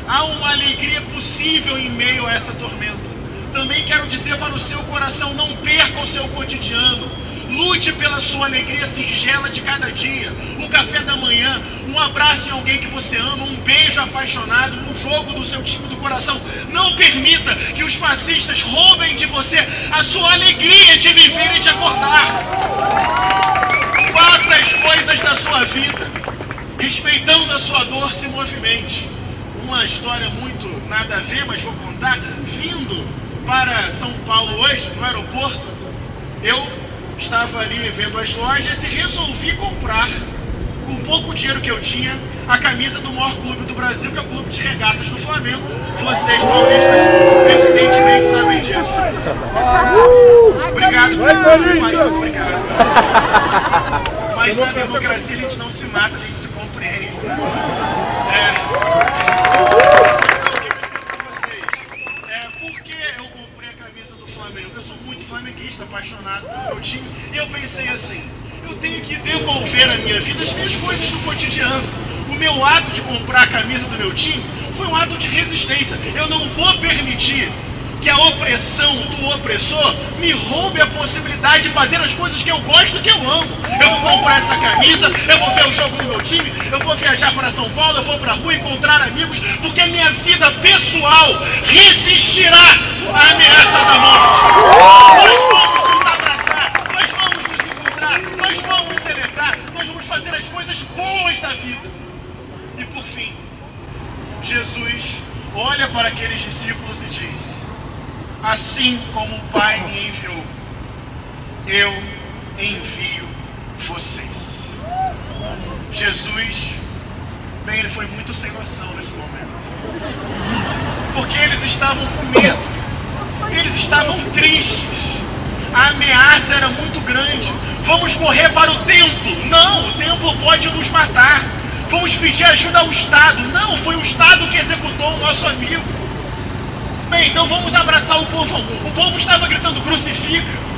S19: há uma alegria possível em meio a essa tormenta. Também quero dizer para o seu coração: não perca o seu cotidiano. Lute pela sua alegria singela de cada dia. O café da manhã, um abraço em alguém que você ama, um beijo apaixonado, um jogo do seu time do coração. Não permita que os fascistas roubem de você a sua alegria de viver e de acordar. Faça as coisas da sua vida, respeitando a sua dor, se movimente. Uma história muito nada a ver, mas vou contar. Vindo para São Paulo hoje, no aeroporto, eu estava ali vendo as lojas e resolvi comprar, com pouco dinheiro que eu tinha, a camisa do maior clube do Brasil, que é o Clube de Regatas do Flamengo. Vocês paulistas, evidentemente, sabem disso. Obrigado por ter obrigado. Mas na democracia a gente não se mata, a gente se compreende. Né? É. apaixonado pelo meu time, e eu pensei assim: eu tenho que devolver à minha vida as minhas coisas do cotidiano. O meu ato de comprar a camisa do meu time foi um ato de resistência. Eu não vou permitir que a opressão do opressor me roube a possibilidade de fazer as coisas que eu gosto, que eu amo. Eu vou comprar essa camisa, eu vou ver o jogo do meu time, eu vou viajar para São Paulo, eu vou para a rua encontrar amigos, porque minha vida pessoal resistirá à ameaça da morte. Nós vamos nos abraçar, nós vamos nos encontrar, nós vamos celebrar, nós vamos fazer as coisas boas da vida. E por fim, Jesus olha para aqueles discípulos e diz: assim como o Pai me enviou, eu envio vocês. Jesus, bem, ele foi muito sem noção nesse momento. Porque eles estavam com medo, eles estavam tristes, a ameaça era muito grande. Vamos correr para o templo. Não, o templo pode nos matar. Vamos pedir ajuda ao Estado. Não, foi o Estado que executou o nosso amigo. Bem, então vamos abraçar o povo. O povo estava gritando crucifica.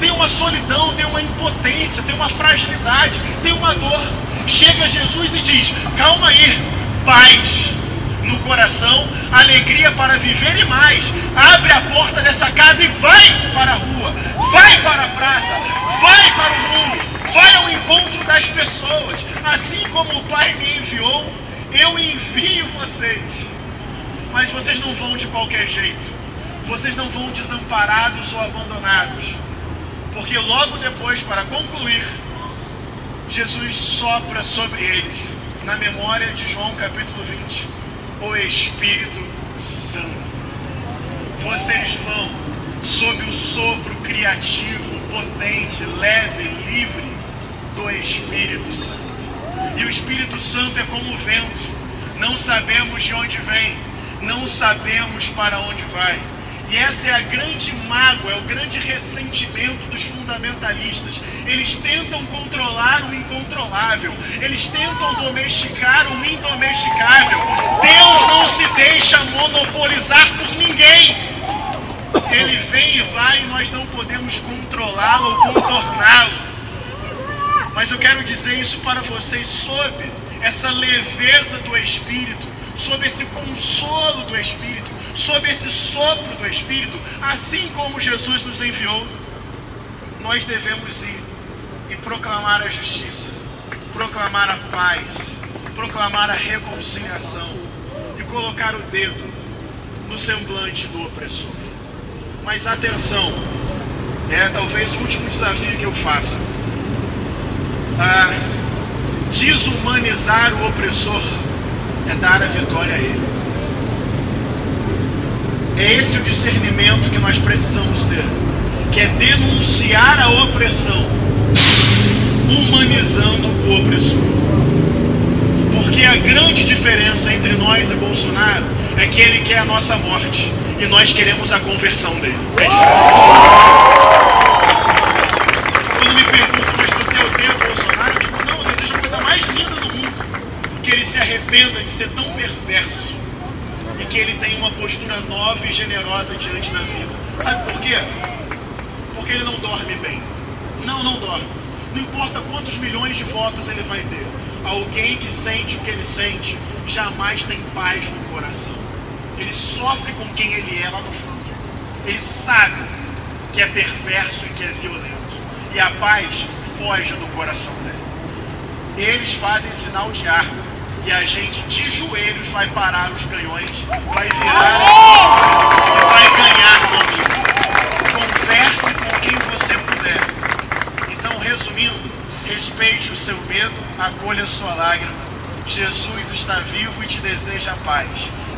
S19: Tem uma solidão, tem uma impotência, tem uma fragilidade, tem uma dor. Chega Jesus e diz: calma aí, paz no coração, alegria para viver e mais. Abre a porta dessa casa e vai para a rua, vai para a praça, vai para o mundo, vai ao encontro das pessoas. Assim como o Pai me enviou, eu envio vocês. Mas vocês não vão de qualquer jeito. Vocês não vão desamparados ou abandonados. Porque logo depois, para concluir, Jesus sopra sobre eles, na memória de João capítulo 20, o Espírito Santo. Vocês vão sob o sopro criativo, potente, leve, livre do Espírito Santo. E o Espírito Santo é como o vento. Não sabemos de onde vem, não sabemos para onde vai. E essa é a grande mágoa, é o grande ressentimento dos fundamentalistas. Eles tentam controlar o incontrolável, eles tentam domesticar o indomesticável. Deus não se deixa monopolizar por ninguém. Ele vem e vai e nós não podemos controlá-lo ou contorná-lo. Mas eu quero dizer isso para vocês sob essa leveza do Espírito, sob esse consolo do Espírito sob esse sopro do Espírito, assim como Jesus nos enviou, nós devemos ir e proclamar a justiça, proclamar a paz, proclamar a reconciliação e colocar o dedo no semblante do opressor. Mas atenção, é talvez o último desafio que eu faça. Ah, desumanizar o opressor é dar a vitória a ele. É esse o discernimento que nós precisamos ter, que é denunciar a opressão, humanizando o opressor. Porque a grande diferença entre nós e Bolsonaro é que ele quer a nossa morte e nós queremos a conversão dele. É diferente. Quando me perguntam, mas você odeia o Bolsonaro? Eu digo, não, eu desejo a coisa mais linda do mundo. Que ele se arrependa de ser tão perverso e que ele tem uma postura nova e generosa diante da vida. Sabe por quê? Porque ele não dorme bem. Não, não dorme. Não importa quantos milhões de votos ele vai ter. Alguém que sente o que ele sente jamais tem paz no coração. Ele sofre com quem ele é lá no fundo. Ele sabe que é perverso e que é violento. E a paz foge do coração dele. Eles fazem sinal de arma e a gente de joelhos vai parar os canhões, vai virar e vai ganhar comigo. Converse com quem você puder. Então, resumindo, respeite o seu medo, acolha a sua lágrima. Jesus está vivo e te deseja paz.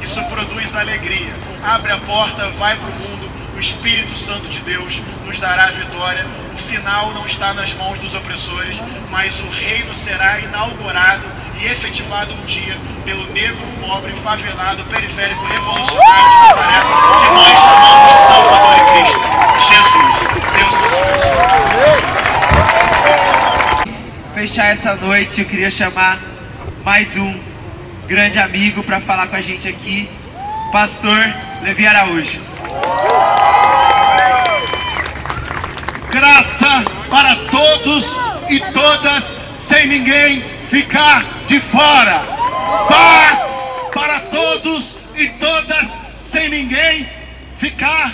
S19: Isso produz alegria. Abre a porta, vai para o mundo. O Espírito Santo de Deus nos dará a vitória. O final não está nas mãos dos opressores, mas o reino será inaugurado e efetivado um dia pelo negro, pobre, favelado, periférico, revolucionário de Nazaré, que nós chamamos de Salvador e Cristo, Jesus. Deus nos abençoe.
S15: Fechar essa noite, eu queria chamar mais um grande amigo para falar com a gente aqui, Pastor Levi Araújo.
S20: Graça para todos e todas, sem ninguém ficar de fora. Paz para todos e todas, sem ninguém ficar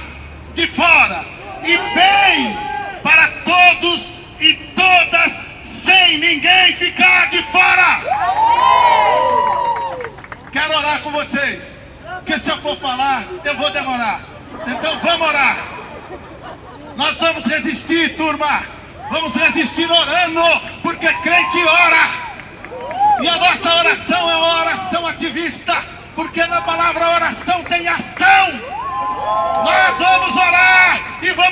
S20: de fora. E bem para todos e todas, sem ninguém ficar de fora. Quero orar com vocês. Porque se eu for falar, eu vou demorar. Então vamos orar. Nós vamos resistir, turma. Vamos resistir orando, porque crente ora. E a nossa oração é uma oração ativista, porque na palavra oração tem ação. Nós vamos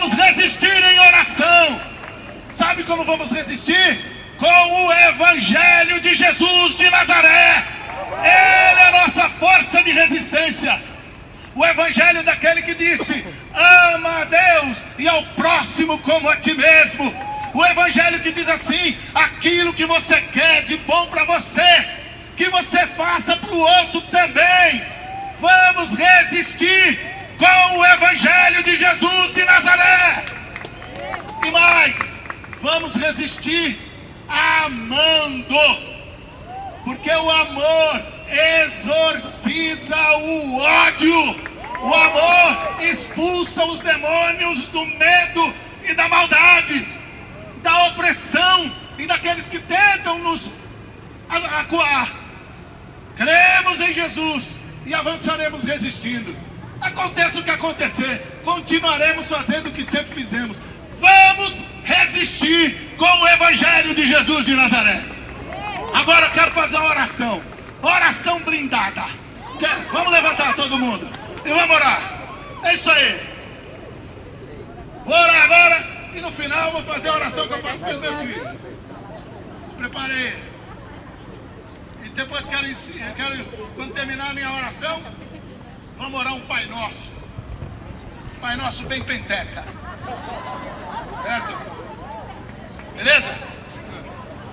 S18: Vamos resistir em oração. Sabe como vamos resistir? Com o Evangelho de Jesus de Nazaré. Ele é a nossa força de resistência. O Evangelho daquele que disse: ama a Deus e ao próximo como a ti mesmo. O Evangelho que diz assim: aquilo que você quer de bom para você, que você faça para o outro também. Vamos resistir com o Evangelho de Jesus de Nazaré. E mais, vamos resistir amando, porque o amor exorciza o ódio. O amor expulsa os demônios do medo e da maldade, da opressão e daqueles que tentam nos acuar. Cremos em Jesus e avançaremos resistindo. Aconteça o que acontecer, continuaremos fazendo o que sempre fizemos. Vamos resistir com o Evangelho de Jesus de Nazaré. Agora eu quero fazer uma oração. Oração blindada. Vamos levantar todo mundo. E vamos orar. É isso aí. Vou orar agora e no final vou fazer a oração que eu faço pelos meus filhos. Se prepare aí. E depois quero, quero, quando terminar a minha oração, vamos orar um Pai Nosso. Pai Nosso bem penteca. Certo? Beleza?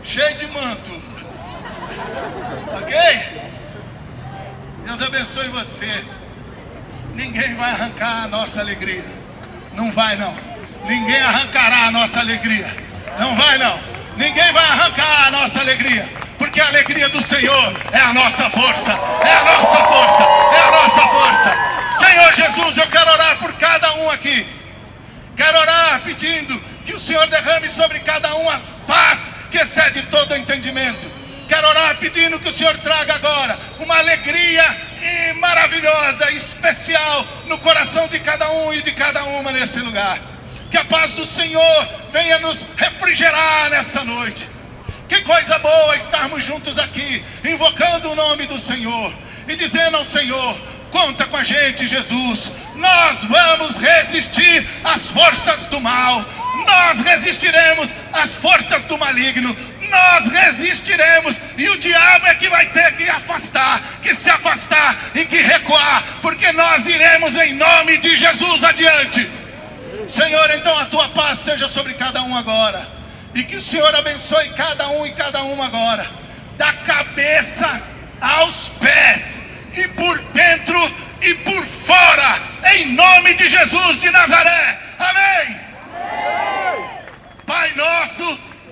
S18: Cheio de manto. Ok? Deus abençoe você. Ninguém vai arrancar a nossa alegria. Não vai não. Ninguém arrancará a nossa alegria. Não vai não. Ninguém vai arrancar a nossa alegria. Porque a alegria do Senhor é a nossa força. É a nossa força. É a nossa força. Senhor Jesus, eu quero orar por cada um aqui. Quero orar pedindo que o Senhor derrame sobre cada um a paz que excede todo entendimento. Quero orar pedindo que o Senhor traga agora uma alegria e maravilhosa, especial no coração de cada um e de cada uma nesse lugar. Que a paz do Senhor venha nos refrigerar nessa noite. Que coisa boa estarmos juntos aqui, invocando o nome do Senhor e dizendo ao Senhor: Conta com a gente, Jesus. Nós vamos resistir às forças do mal. Nós resistiremos às forças do maligno. Nós resistiremos. E o diabo é que vai ter que afastar, que se afastar e que recuar, porque nós iremos em nome de Jesus adiante. Senhor, então a tua paz seja sobre cada um agora. E que o Senhor abençoe cada um e cada uma agora. Da cabeça aos pés e por dentro e por fora, em nome de Jesus de Nazaré. Amém. Pai nosso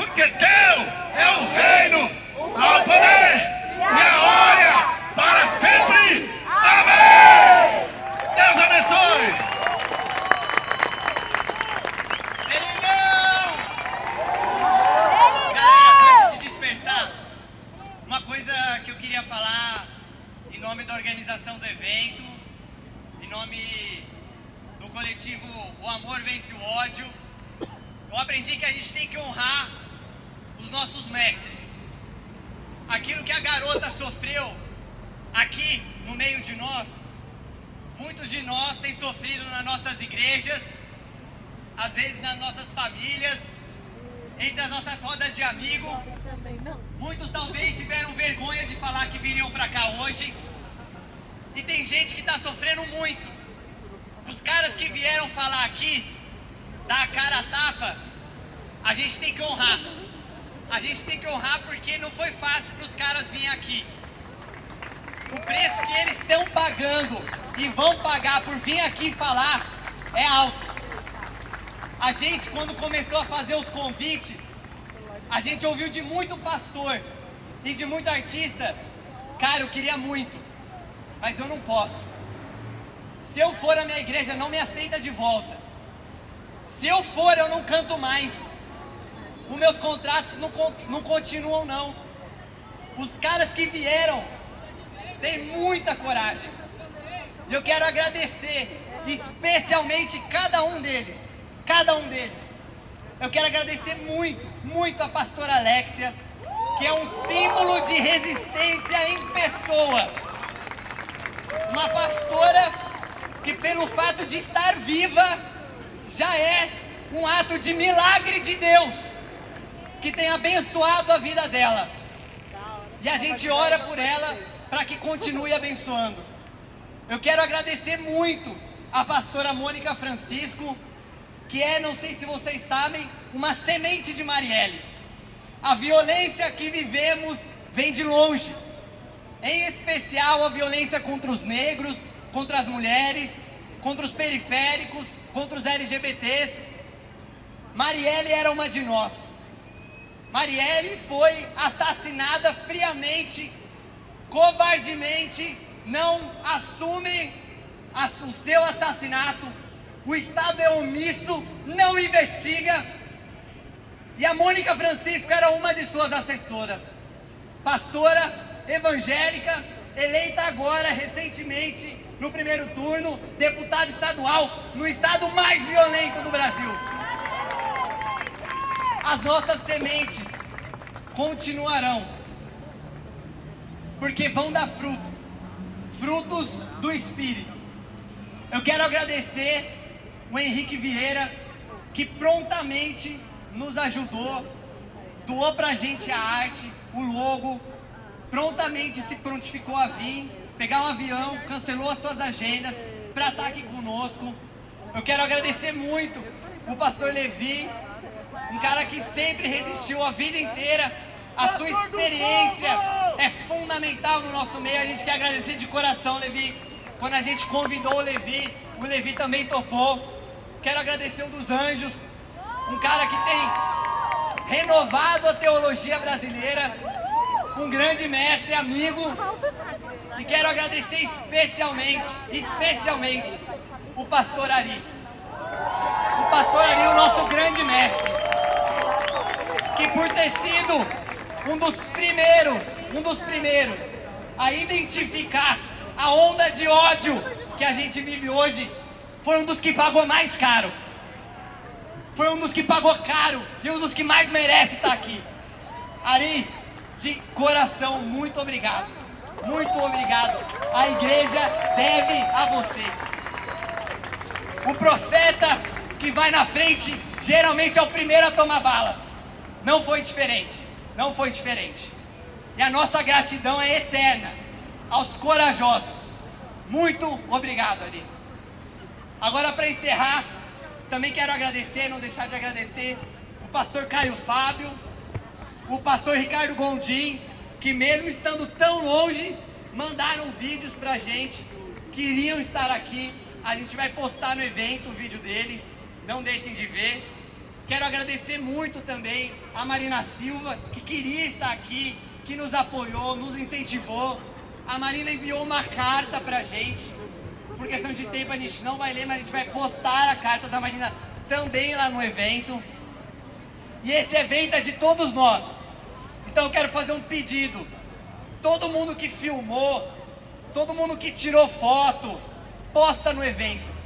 S18: porque teu é o reino, ao poder e a glória para sempre. Amém. Deus abençoe.
S21: Galera, antes de dispersar, uma coisa que eu queria falar em nome da organização do evento, em nome do coletivo O Amor Vence o Ódio, eu aprendi que a gente tem que honrar os nossos mestres. Aquilo que a garota sofreu aqui no meio de nós, muitos de nós têm sofrido nas nossas igrejas, às vezes nas nossas famílias, entre as nossas rodas de amigo. Muitos talvez tiveram vergonha de falar que viriam para cá hoje. E tem gente que está sofrendo muito. Os caras que vieram falar aqui, dar a cara a tapa, a gente tem que honrar. A gente tem que honrar porque não foi fácil para os caras virem aqui. O preço que eles estão pagando e vão pagar por vir aqui falar é alto. A gente, quando começou a fazer os convites, a gente ouviu de muito pastor e de muito artista, cara, eu queria muito, mas eu não posso. Se eu for a minha igreja, não me aceita de volta. Se eu for, eu não canto mais. Os meus contratos não, não continuam, não. Os caras que vieram têm muita coragem. E eu quero agradecer, especialmente cada um deles. Cada um deles. Eu quero agradecer muito, muito a pastora Alexia, que é um símbolo de resistência em pessoa. Uma pastora que, pelo fato de estar viva, já é um ato de milagre de Deus, que tem abençoado a vida dela. E a gente ora por ela para que continue abençoando. Eu quero agradecer muito a pastora Mônica Francisco, que é, não sei se vocês sabem, uma semente de Marielle. A violência que vivemos vem de longe. Em especial a violência contra os negros, contra as mulheres, contra os periféricos, contra os LGBTs. Marielle era uma de nós. Marielle foi assassinada friamente, covardemente, não assume o seu assassinato. O Estado é omisso, não investiga. E a Mônica Francisco era uma de suas assessoras. Pastora evangélica, eleita agora recentemente no primeiro turno, deputada estadual no estado mais violento do Brasil. As nossas sementes continuarão, porque vão dar fruto frutos do Espírito. Eu quero agradecer o Henrique Vieira, que prontamente nos ajudou, doou pra gente a arte, o logo, prontamente se prontificou a vir, pegar um avião, cancelou as suas agendas para estar aqui conosco. Eu quero agradecer muito o pastor Levi, um cara que sempre resistiu a vida inteira. A sua experiência é fundamental no nosso meio. A gente quer agradecer de coração, Levi. Quando a gente convidou o Levi, o Levi também topou. Quero agradecer um dos anjos, um cara que tem renovado a teologia brasileira, um grande mestre, amigo. E quero agradecer especialmente, especialmente, o pastor Ari. O pastor Ari, o nosso grande mestre. Que por ter sido um dos primeiros, um dos primeiros a identificar a onda de ódio que a gente vive hoje, foi um dos que pagou mais caro. Foi um dos que pagou caro e um dos que mais merece estar aqui. Ari, de coração, muito obrigado. Muito obrigado. A igreja deve a você. O profeta que vai na frente geralmente é o primeiro a tomar bala. Não foi diferente. Não foi diferente. E a nossa gratidão é eterna aos corajosos. Muito obrigado, Ari. Agora, para encerrar, também quero agradecer, não deixar de agradecer, o pastor Caio Fábio, o pastor Ricardo Gondim, que mesmo estando tão longe, mandaram vídeos pra gente, queriam estar aqui. A gente vai postar no evento o vídeo deles, não deixem de ver. Quero agradecer muito também a Marina Silva, que queria estar aqui, que nos apoiou, nos incentivou. A Marina enviou uma carta pra gente. Por questão de tempo a gente não vai ler, mas a gente vai postar a carta da Marina também lá no evento. E esse evento é de todos nós. Então eu quero fazer um pedido. Todo mundo que filmou, todo mundo que tirou foto, posta no evento.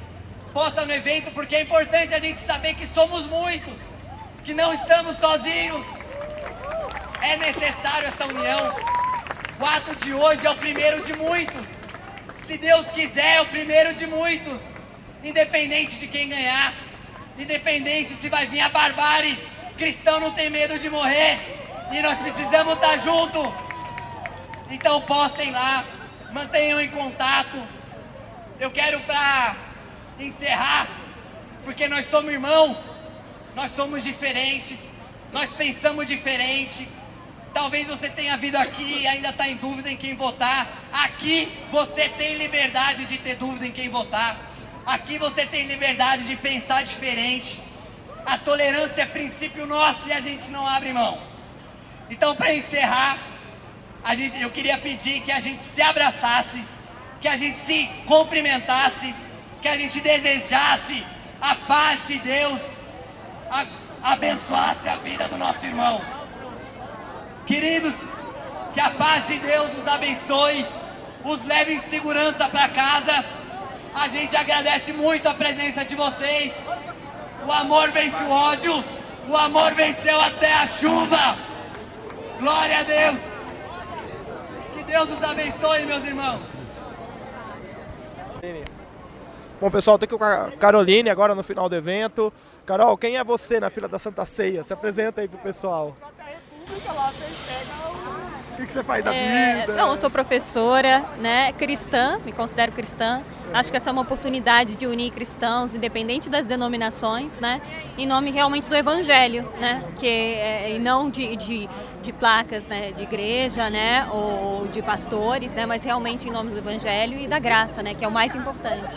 S21: Posta no evento porque é importante a gente saber que somos muitos, que não estamos sozinhos. É necessário essa união. O ato de hoje é o primeiro de muitos. Se Deus quiser, é o primeiro de muitos. Independente de quem ganhar, independente se vai vir a barbárie, cristão não tem medo de morrer. E nós precisamos estar junto. Então postem lá, mantenham em contato. Eu quero para encerrar, porque nós somos irmãos, nós somos diferentes, nós pensamos diferente. Talvez você tenha vindo aqui e ainda está em dúvida em quem votar. Aqui você tem liberdade de ter dúvida em quem votar. Aqui você tem liberdade de pensar diferente. A tolerância é princípio nosso e a gente não abre mão. Então, para encerrar, gente, eu queria pedir que a gente se abraçasse, que a gente se cumprimentasse, que a gente desejasse a paz de Deus a, abençoasse a vida do nosso irmão. Queridos, que a paz de Deus nos abençoe, os leve em segurança para casa. A gente agradece muito a presença de vocês. O amor vence o ódio, o amor venceu até a chuva. Glória a Deus. Que Deus nos abençoe, meus irmãos.
S4: Bom, pessoal, tô aqui com a Caroline agora no final do evento. Carol, quem é você na fila da Santa Ceia? Se apresenta aí pro pessoal. O que, que você faz da
S22: É,
S4: vida?
S22: Não, eu sou professora, né, cristã, me considero cristã. Acho que essa é uma oportunidade de unir cristãos, independente das denominações, né, em nome realmente do Evangelho, né, que é, e não de, de, de placas, né, de igreja, né, ou de pastores, né, mas realmente em nome do Evangelho e da graça, né, que é o mais importante.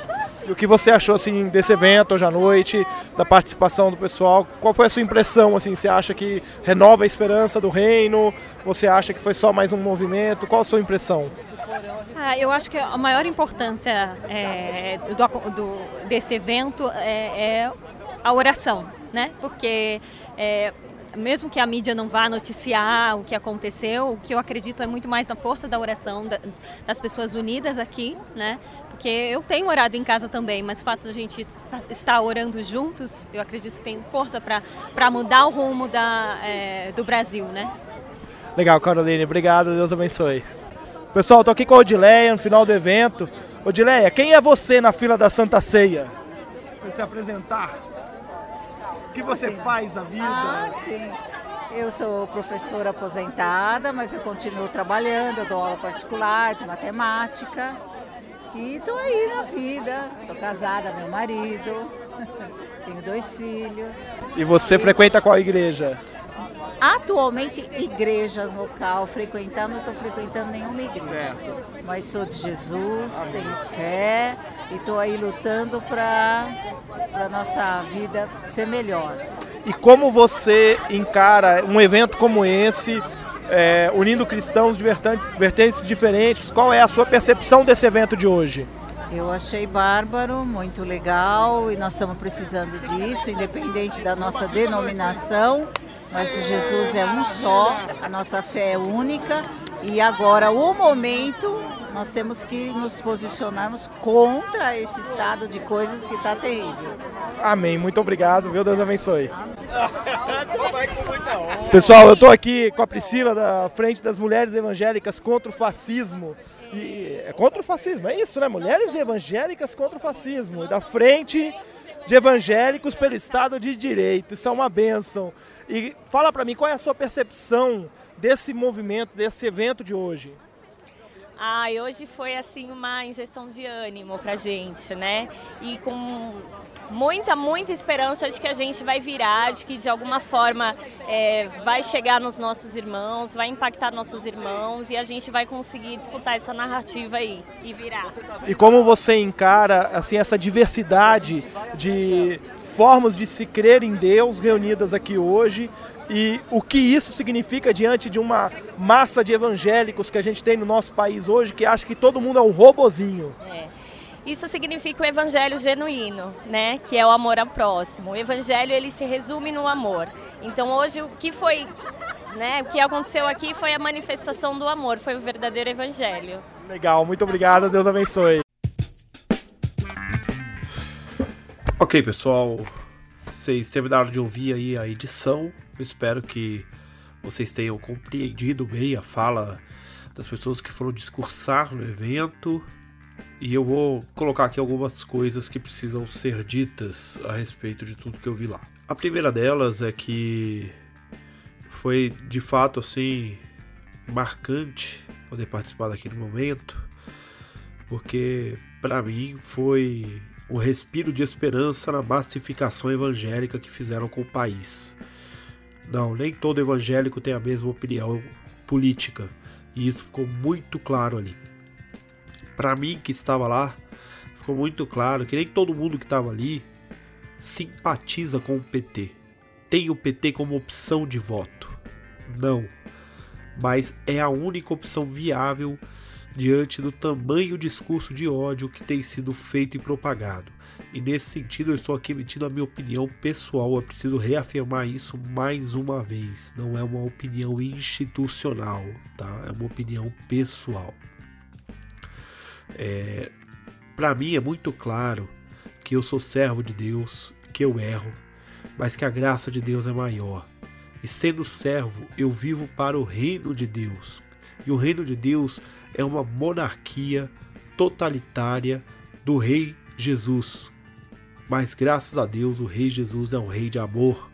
S4: E o que você achou assim desse evento hoje à noite, da participação do pessoal? Qual foi a sua impressão? Assim, você acha que renova a esperança do reino? Você acha que foi só mais um movimento? Qual a sua impressão?
S22: Ah, eu acho que a maior importância é, do, do- desse evento é, é a oração, né? Porque é, mesmo que a mídia não vá noticiar o que aconteceu, o que eu acredito é muito mais na força da oração da- das pessoas unidas aqui, né? Porque eu tenho orado em casa também, mas o fato de a gente estar- orando juntos, eu acredito que tem força para mudar o rumo da, é, do Brasil, né?
S4: Legal, Caroline, obrigado, Deus abençoe. Pessoal, tô aqui com a Odileia no final do evento. Odileia, quem é você na fila da Santa Ceia? Você se apresentar. O que você faz na vida?
S23: Ah, sim. Eu sou professora aposentada, mas eu continuo trabalhando, eu dou aula particular de matemática. E estou aí na vida. Sou casada, meu marido, *laughs* tenho dois filhos.
S4: E você frequenta qual igreja?
S23: Atualmente, igrejas local, frequentando, não estou frequentando nenhuma igreja.
S4: Certo.
S23: Mas sou de Jesus, tenho fé e estou aí lutando para a nossa vida ser melhor.
S4: E como você encara um evento como esse, é, unindo cristãos de vertentes, vertentes diferentes? Qual é a sua percepção desse evento de hoje?
S23: Eu achei bárbaro, muito legal e nós estamos precisando disso, independente da nossa denominação. Mas Jesus é um só, a nossa fé é única e agora o momento nós temos que nos posicionarmos contra esse estado de coisas que está terrível.
S4: Amém. Muito obrigado. Meu Deus abençoe. *laughs* Pessoal, eu estou aqui com a Priscila da Frente das Mulheres Evangélicas contra o Fascismo. E é contra o fascismo, é isso, né? Mulheres evangélicas contra o fascismo. E da Frente de Evangélicos pelo Estado de Direito. Isso é uma bênção. E fala para mim, qual é a sua percepção desse movimento, desse evento de hoje?
S24: Ah, e hoje foi assim uma injeção de ânimo pra gente, né? E com muita, muita esperança de que a gente vai virar, de que de alguma forma é, vai chegar nos nossos irmãos, vai impactar nossos irmãos e a gente vai conseguir disputar essa narrativa aí e virar.
S4: E como você encara assim essa diversidade de formas de se crer em Deus reunidas aqui hoje e o que isso significa diante de uma massa de evangélicos que a gente tem no nosso país hoje que acha que todo mundo é um robozinho.
S24: É. Isso significa o evangelho genuíno, né? Que é o amor ao próximo. O evangelho ele se resume no amor. Então hoje o que foi, né? O que aconteceu aqui foi a manifestação do amor, foi o verdadeiro evangelho.
S4: Legal, muito obrigado, Deus abençoe.
S1: Ok, pessoal, vocês terminaram de ouvir aí a edição. Eu espero que vocês tenham compreendido bem a fala das pessoas que foram discursar no evento. E eu vou colocar aqui algumas coisas que precisam ser ditas a respeito de tudo que eu vi lá. A primeira delas é que foi de fato assim marcante poder participar daquele momento, porque para mim foi um respiro de esperança na massificação evangélica que fizeram com o país. Não, nem todo evangélico tem a mesma opinião política, e isso ficou muito claro ali. Para mim que estava lá, ficou muito claro que nem todo mundo que estava ali simpatiza com o PT. Tem o PT como opção de voto. Não. Mas é a única opção viável diante do tamanho discurso de ódio que tem sido feito e propagado. E nesse sentido, eu estou aqui emitindo a minha opinião pessoal. Eu preciso reafirmar isso mais uma vez. Não é uma opinião institucional, tá? É uma opinião pessoal. É, Para mim é muito claro que eu sou servo de Deus, que eu erro, mas que a graça de Deus é maior. E sendo servo, eu vivo para o reino de Deus. E o reino de Deus é uma monarquia totalitária do Rei Jesus. Mas graças a Deus, o Rei Jesus é um rei de amor.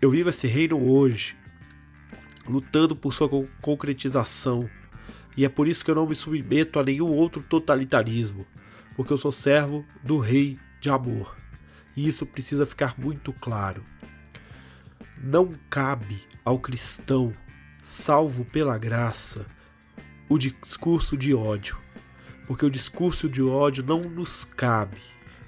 S1: Eu vivo esse reino hoje, lutando por sua concretização. E é por isso que eu não me submeto a nenhum outro totalitarismo, porque eu sou servo do Rei de amor. E isso precisa ficar muito claro. Não cabe ao cristão, salvo pela graça, o discurso de ódio, porque o discurso de ódio não nos cabe,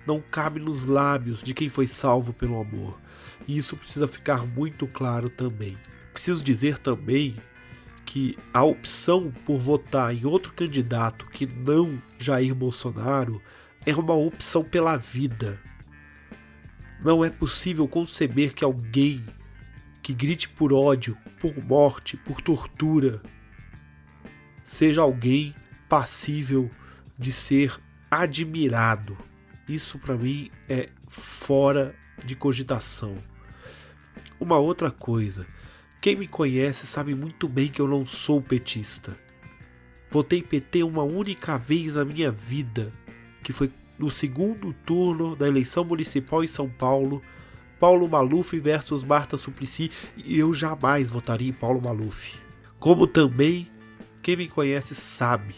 S1: não cabe nos lábios de quem foi salvo pelo amor. E isso precisa ficar muito claro também. Preciso dizer também que a opção por votar em outro candidato que não Jair Bolsonaro é uma opção pela vida. Não é possível conceber que alguém que grite por ódio, por morte, por tortura, seja alguém passível de ser admirado. Isso para mim é fora de cogitação. Uma outra coisa, quem me conhece sabe muito bem que eu não sou petista. Votei PT uma única vez na minha vida, que foi no segundo turno da eleição municipal em São Paulo, Paulo Maluf versus Marta Suplicy, e eu jamais votaria em Paulo Maluf. Como também quem me conhece sabe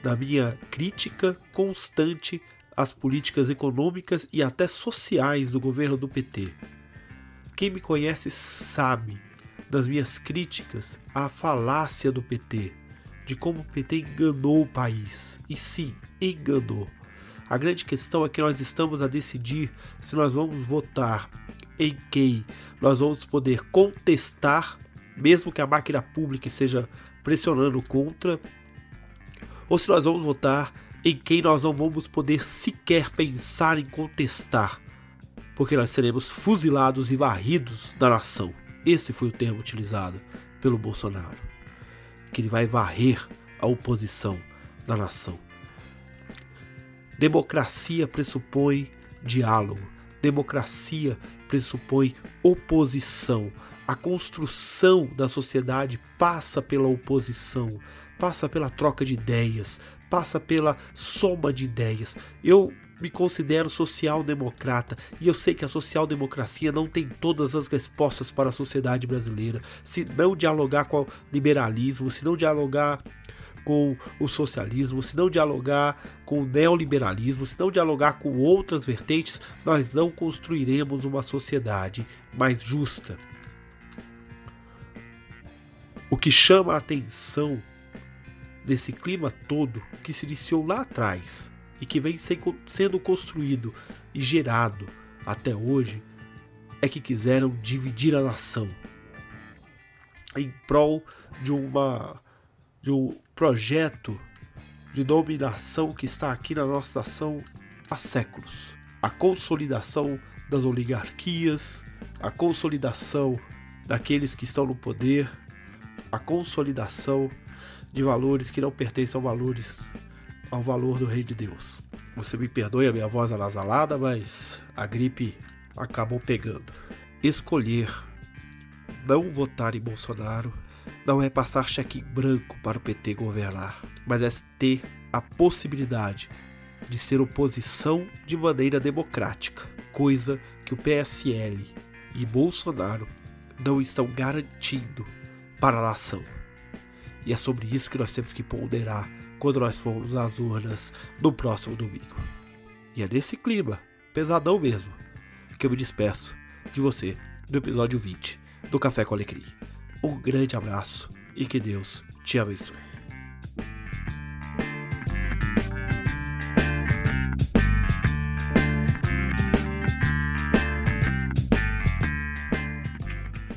S1: da minha crítica constante às políticas econômicas e até sociais do governo do PT. Quem me conhece sabe das minhas críticas à falácia do PT, de como o PT enganou o país. E sim, enganou. A grande questão é que nós estamos a decidir se nós vamos votar em quem nós vamos poder contestar, mesmo que a máquina pública esteja pressionando contra, ou se nós vamos votar em quem nós não vamos poder sequer pensar em contestar, porque nós seremos fuzilados e varridos da nação. Esse foi o termo utilizado pelo Bolsonaro, que ele vai varrer a oposição da nação. Democracia pressupõe diálogo. Democracia pressupõe oposição. A construção da sociedade passa pela oposição, passa pela troca de ideias, passa pela soma de ideias. Eu me considero social-democrata e eu sei que a social-democracia não tem todas as respostas para a sociedade brasileira. Se não dialogar com o liberalismo, se não dialogar com o socialismo, se não dialogar com o neoliberalismo, se não dialogar com outras vertentes, nós não construiremos uma sociedade mais justa. O que chama a atenção desse clima todo que se iniciou lá atrás e que vem sendo construído e gerado até hoje é que quiseram dividir a nação em prol de uma de um projeto de dominação que está aqui na nossa nação há séculos. A consolidação das oligarquias, a consolidação daqueles que estão no poder, a consolidação de valores que não pertencem aos valores ao valor do Rei de Deus. Você me perdoe a minha voz anasalada, mas a gripe acabou pegando. Escolher não votar em Bolsonaro não é passar cheque branco para o PT governar, mas é ter a possibilidade de ser oposição de maneira democrática, coisa que o PSL e Bolsonaro não estão garantindo para a nação. E é sobre isso que nós temos que ponderar quando nós formos às urnas no próximo domingo. E é nesse clima, pesadão mesmo, que eu me despeço de você no episódio 20 do Café com Alecrim. Um grande abraço e que Deus te abençoe.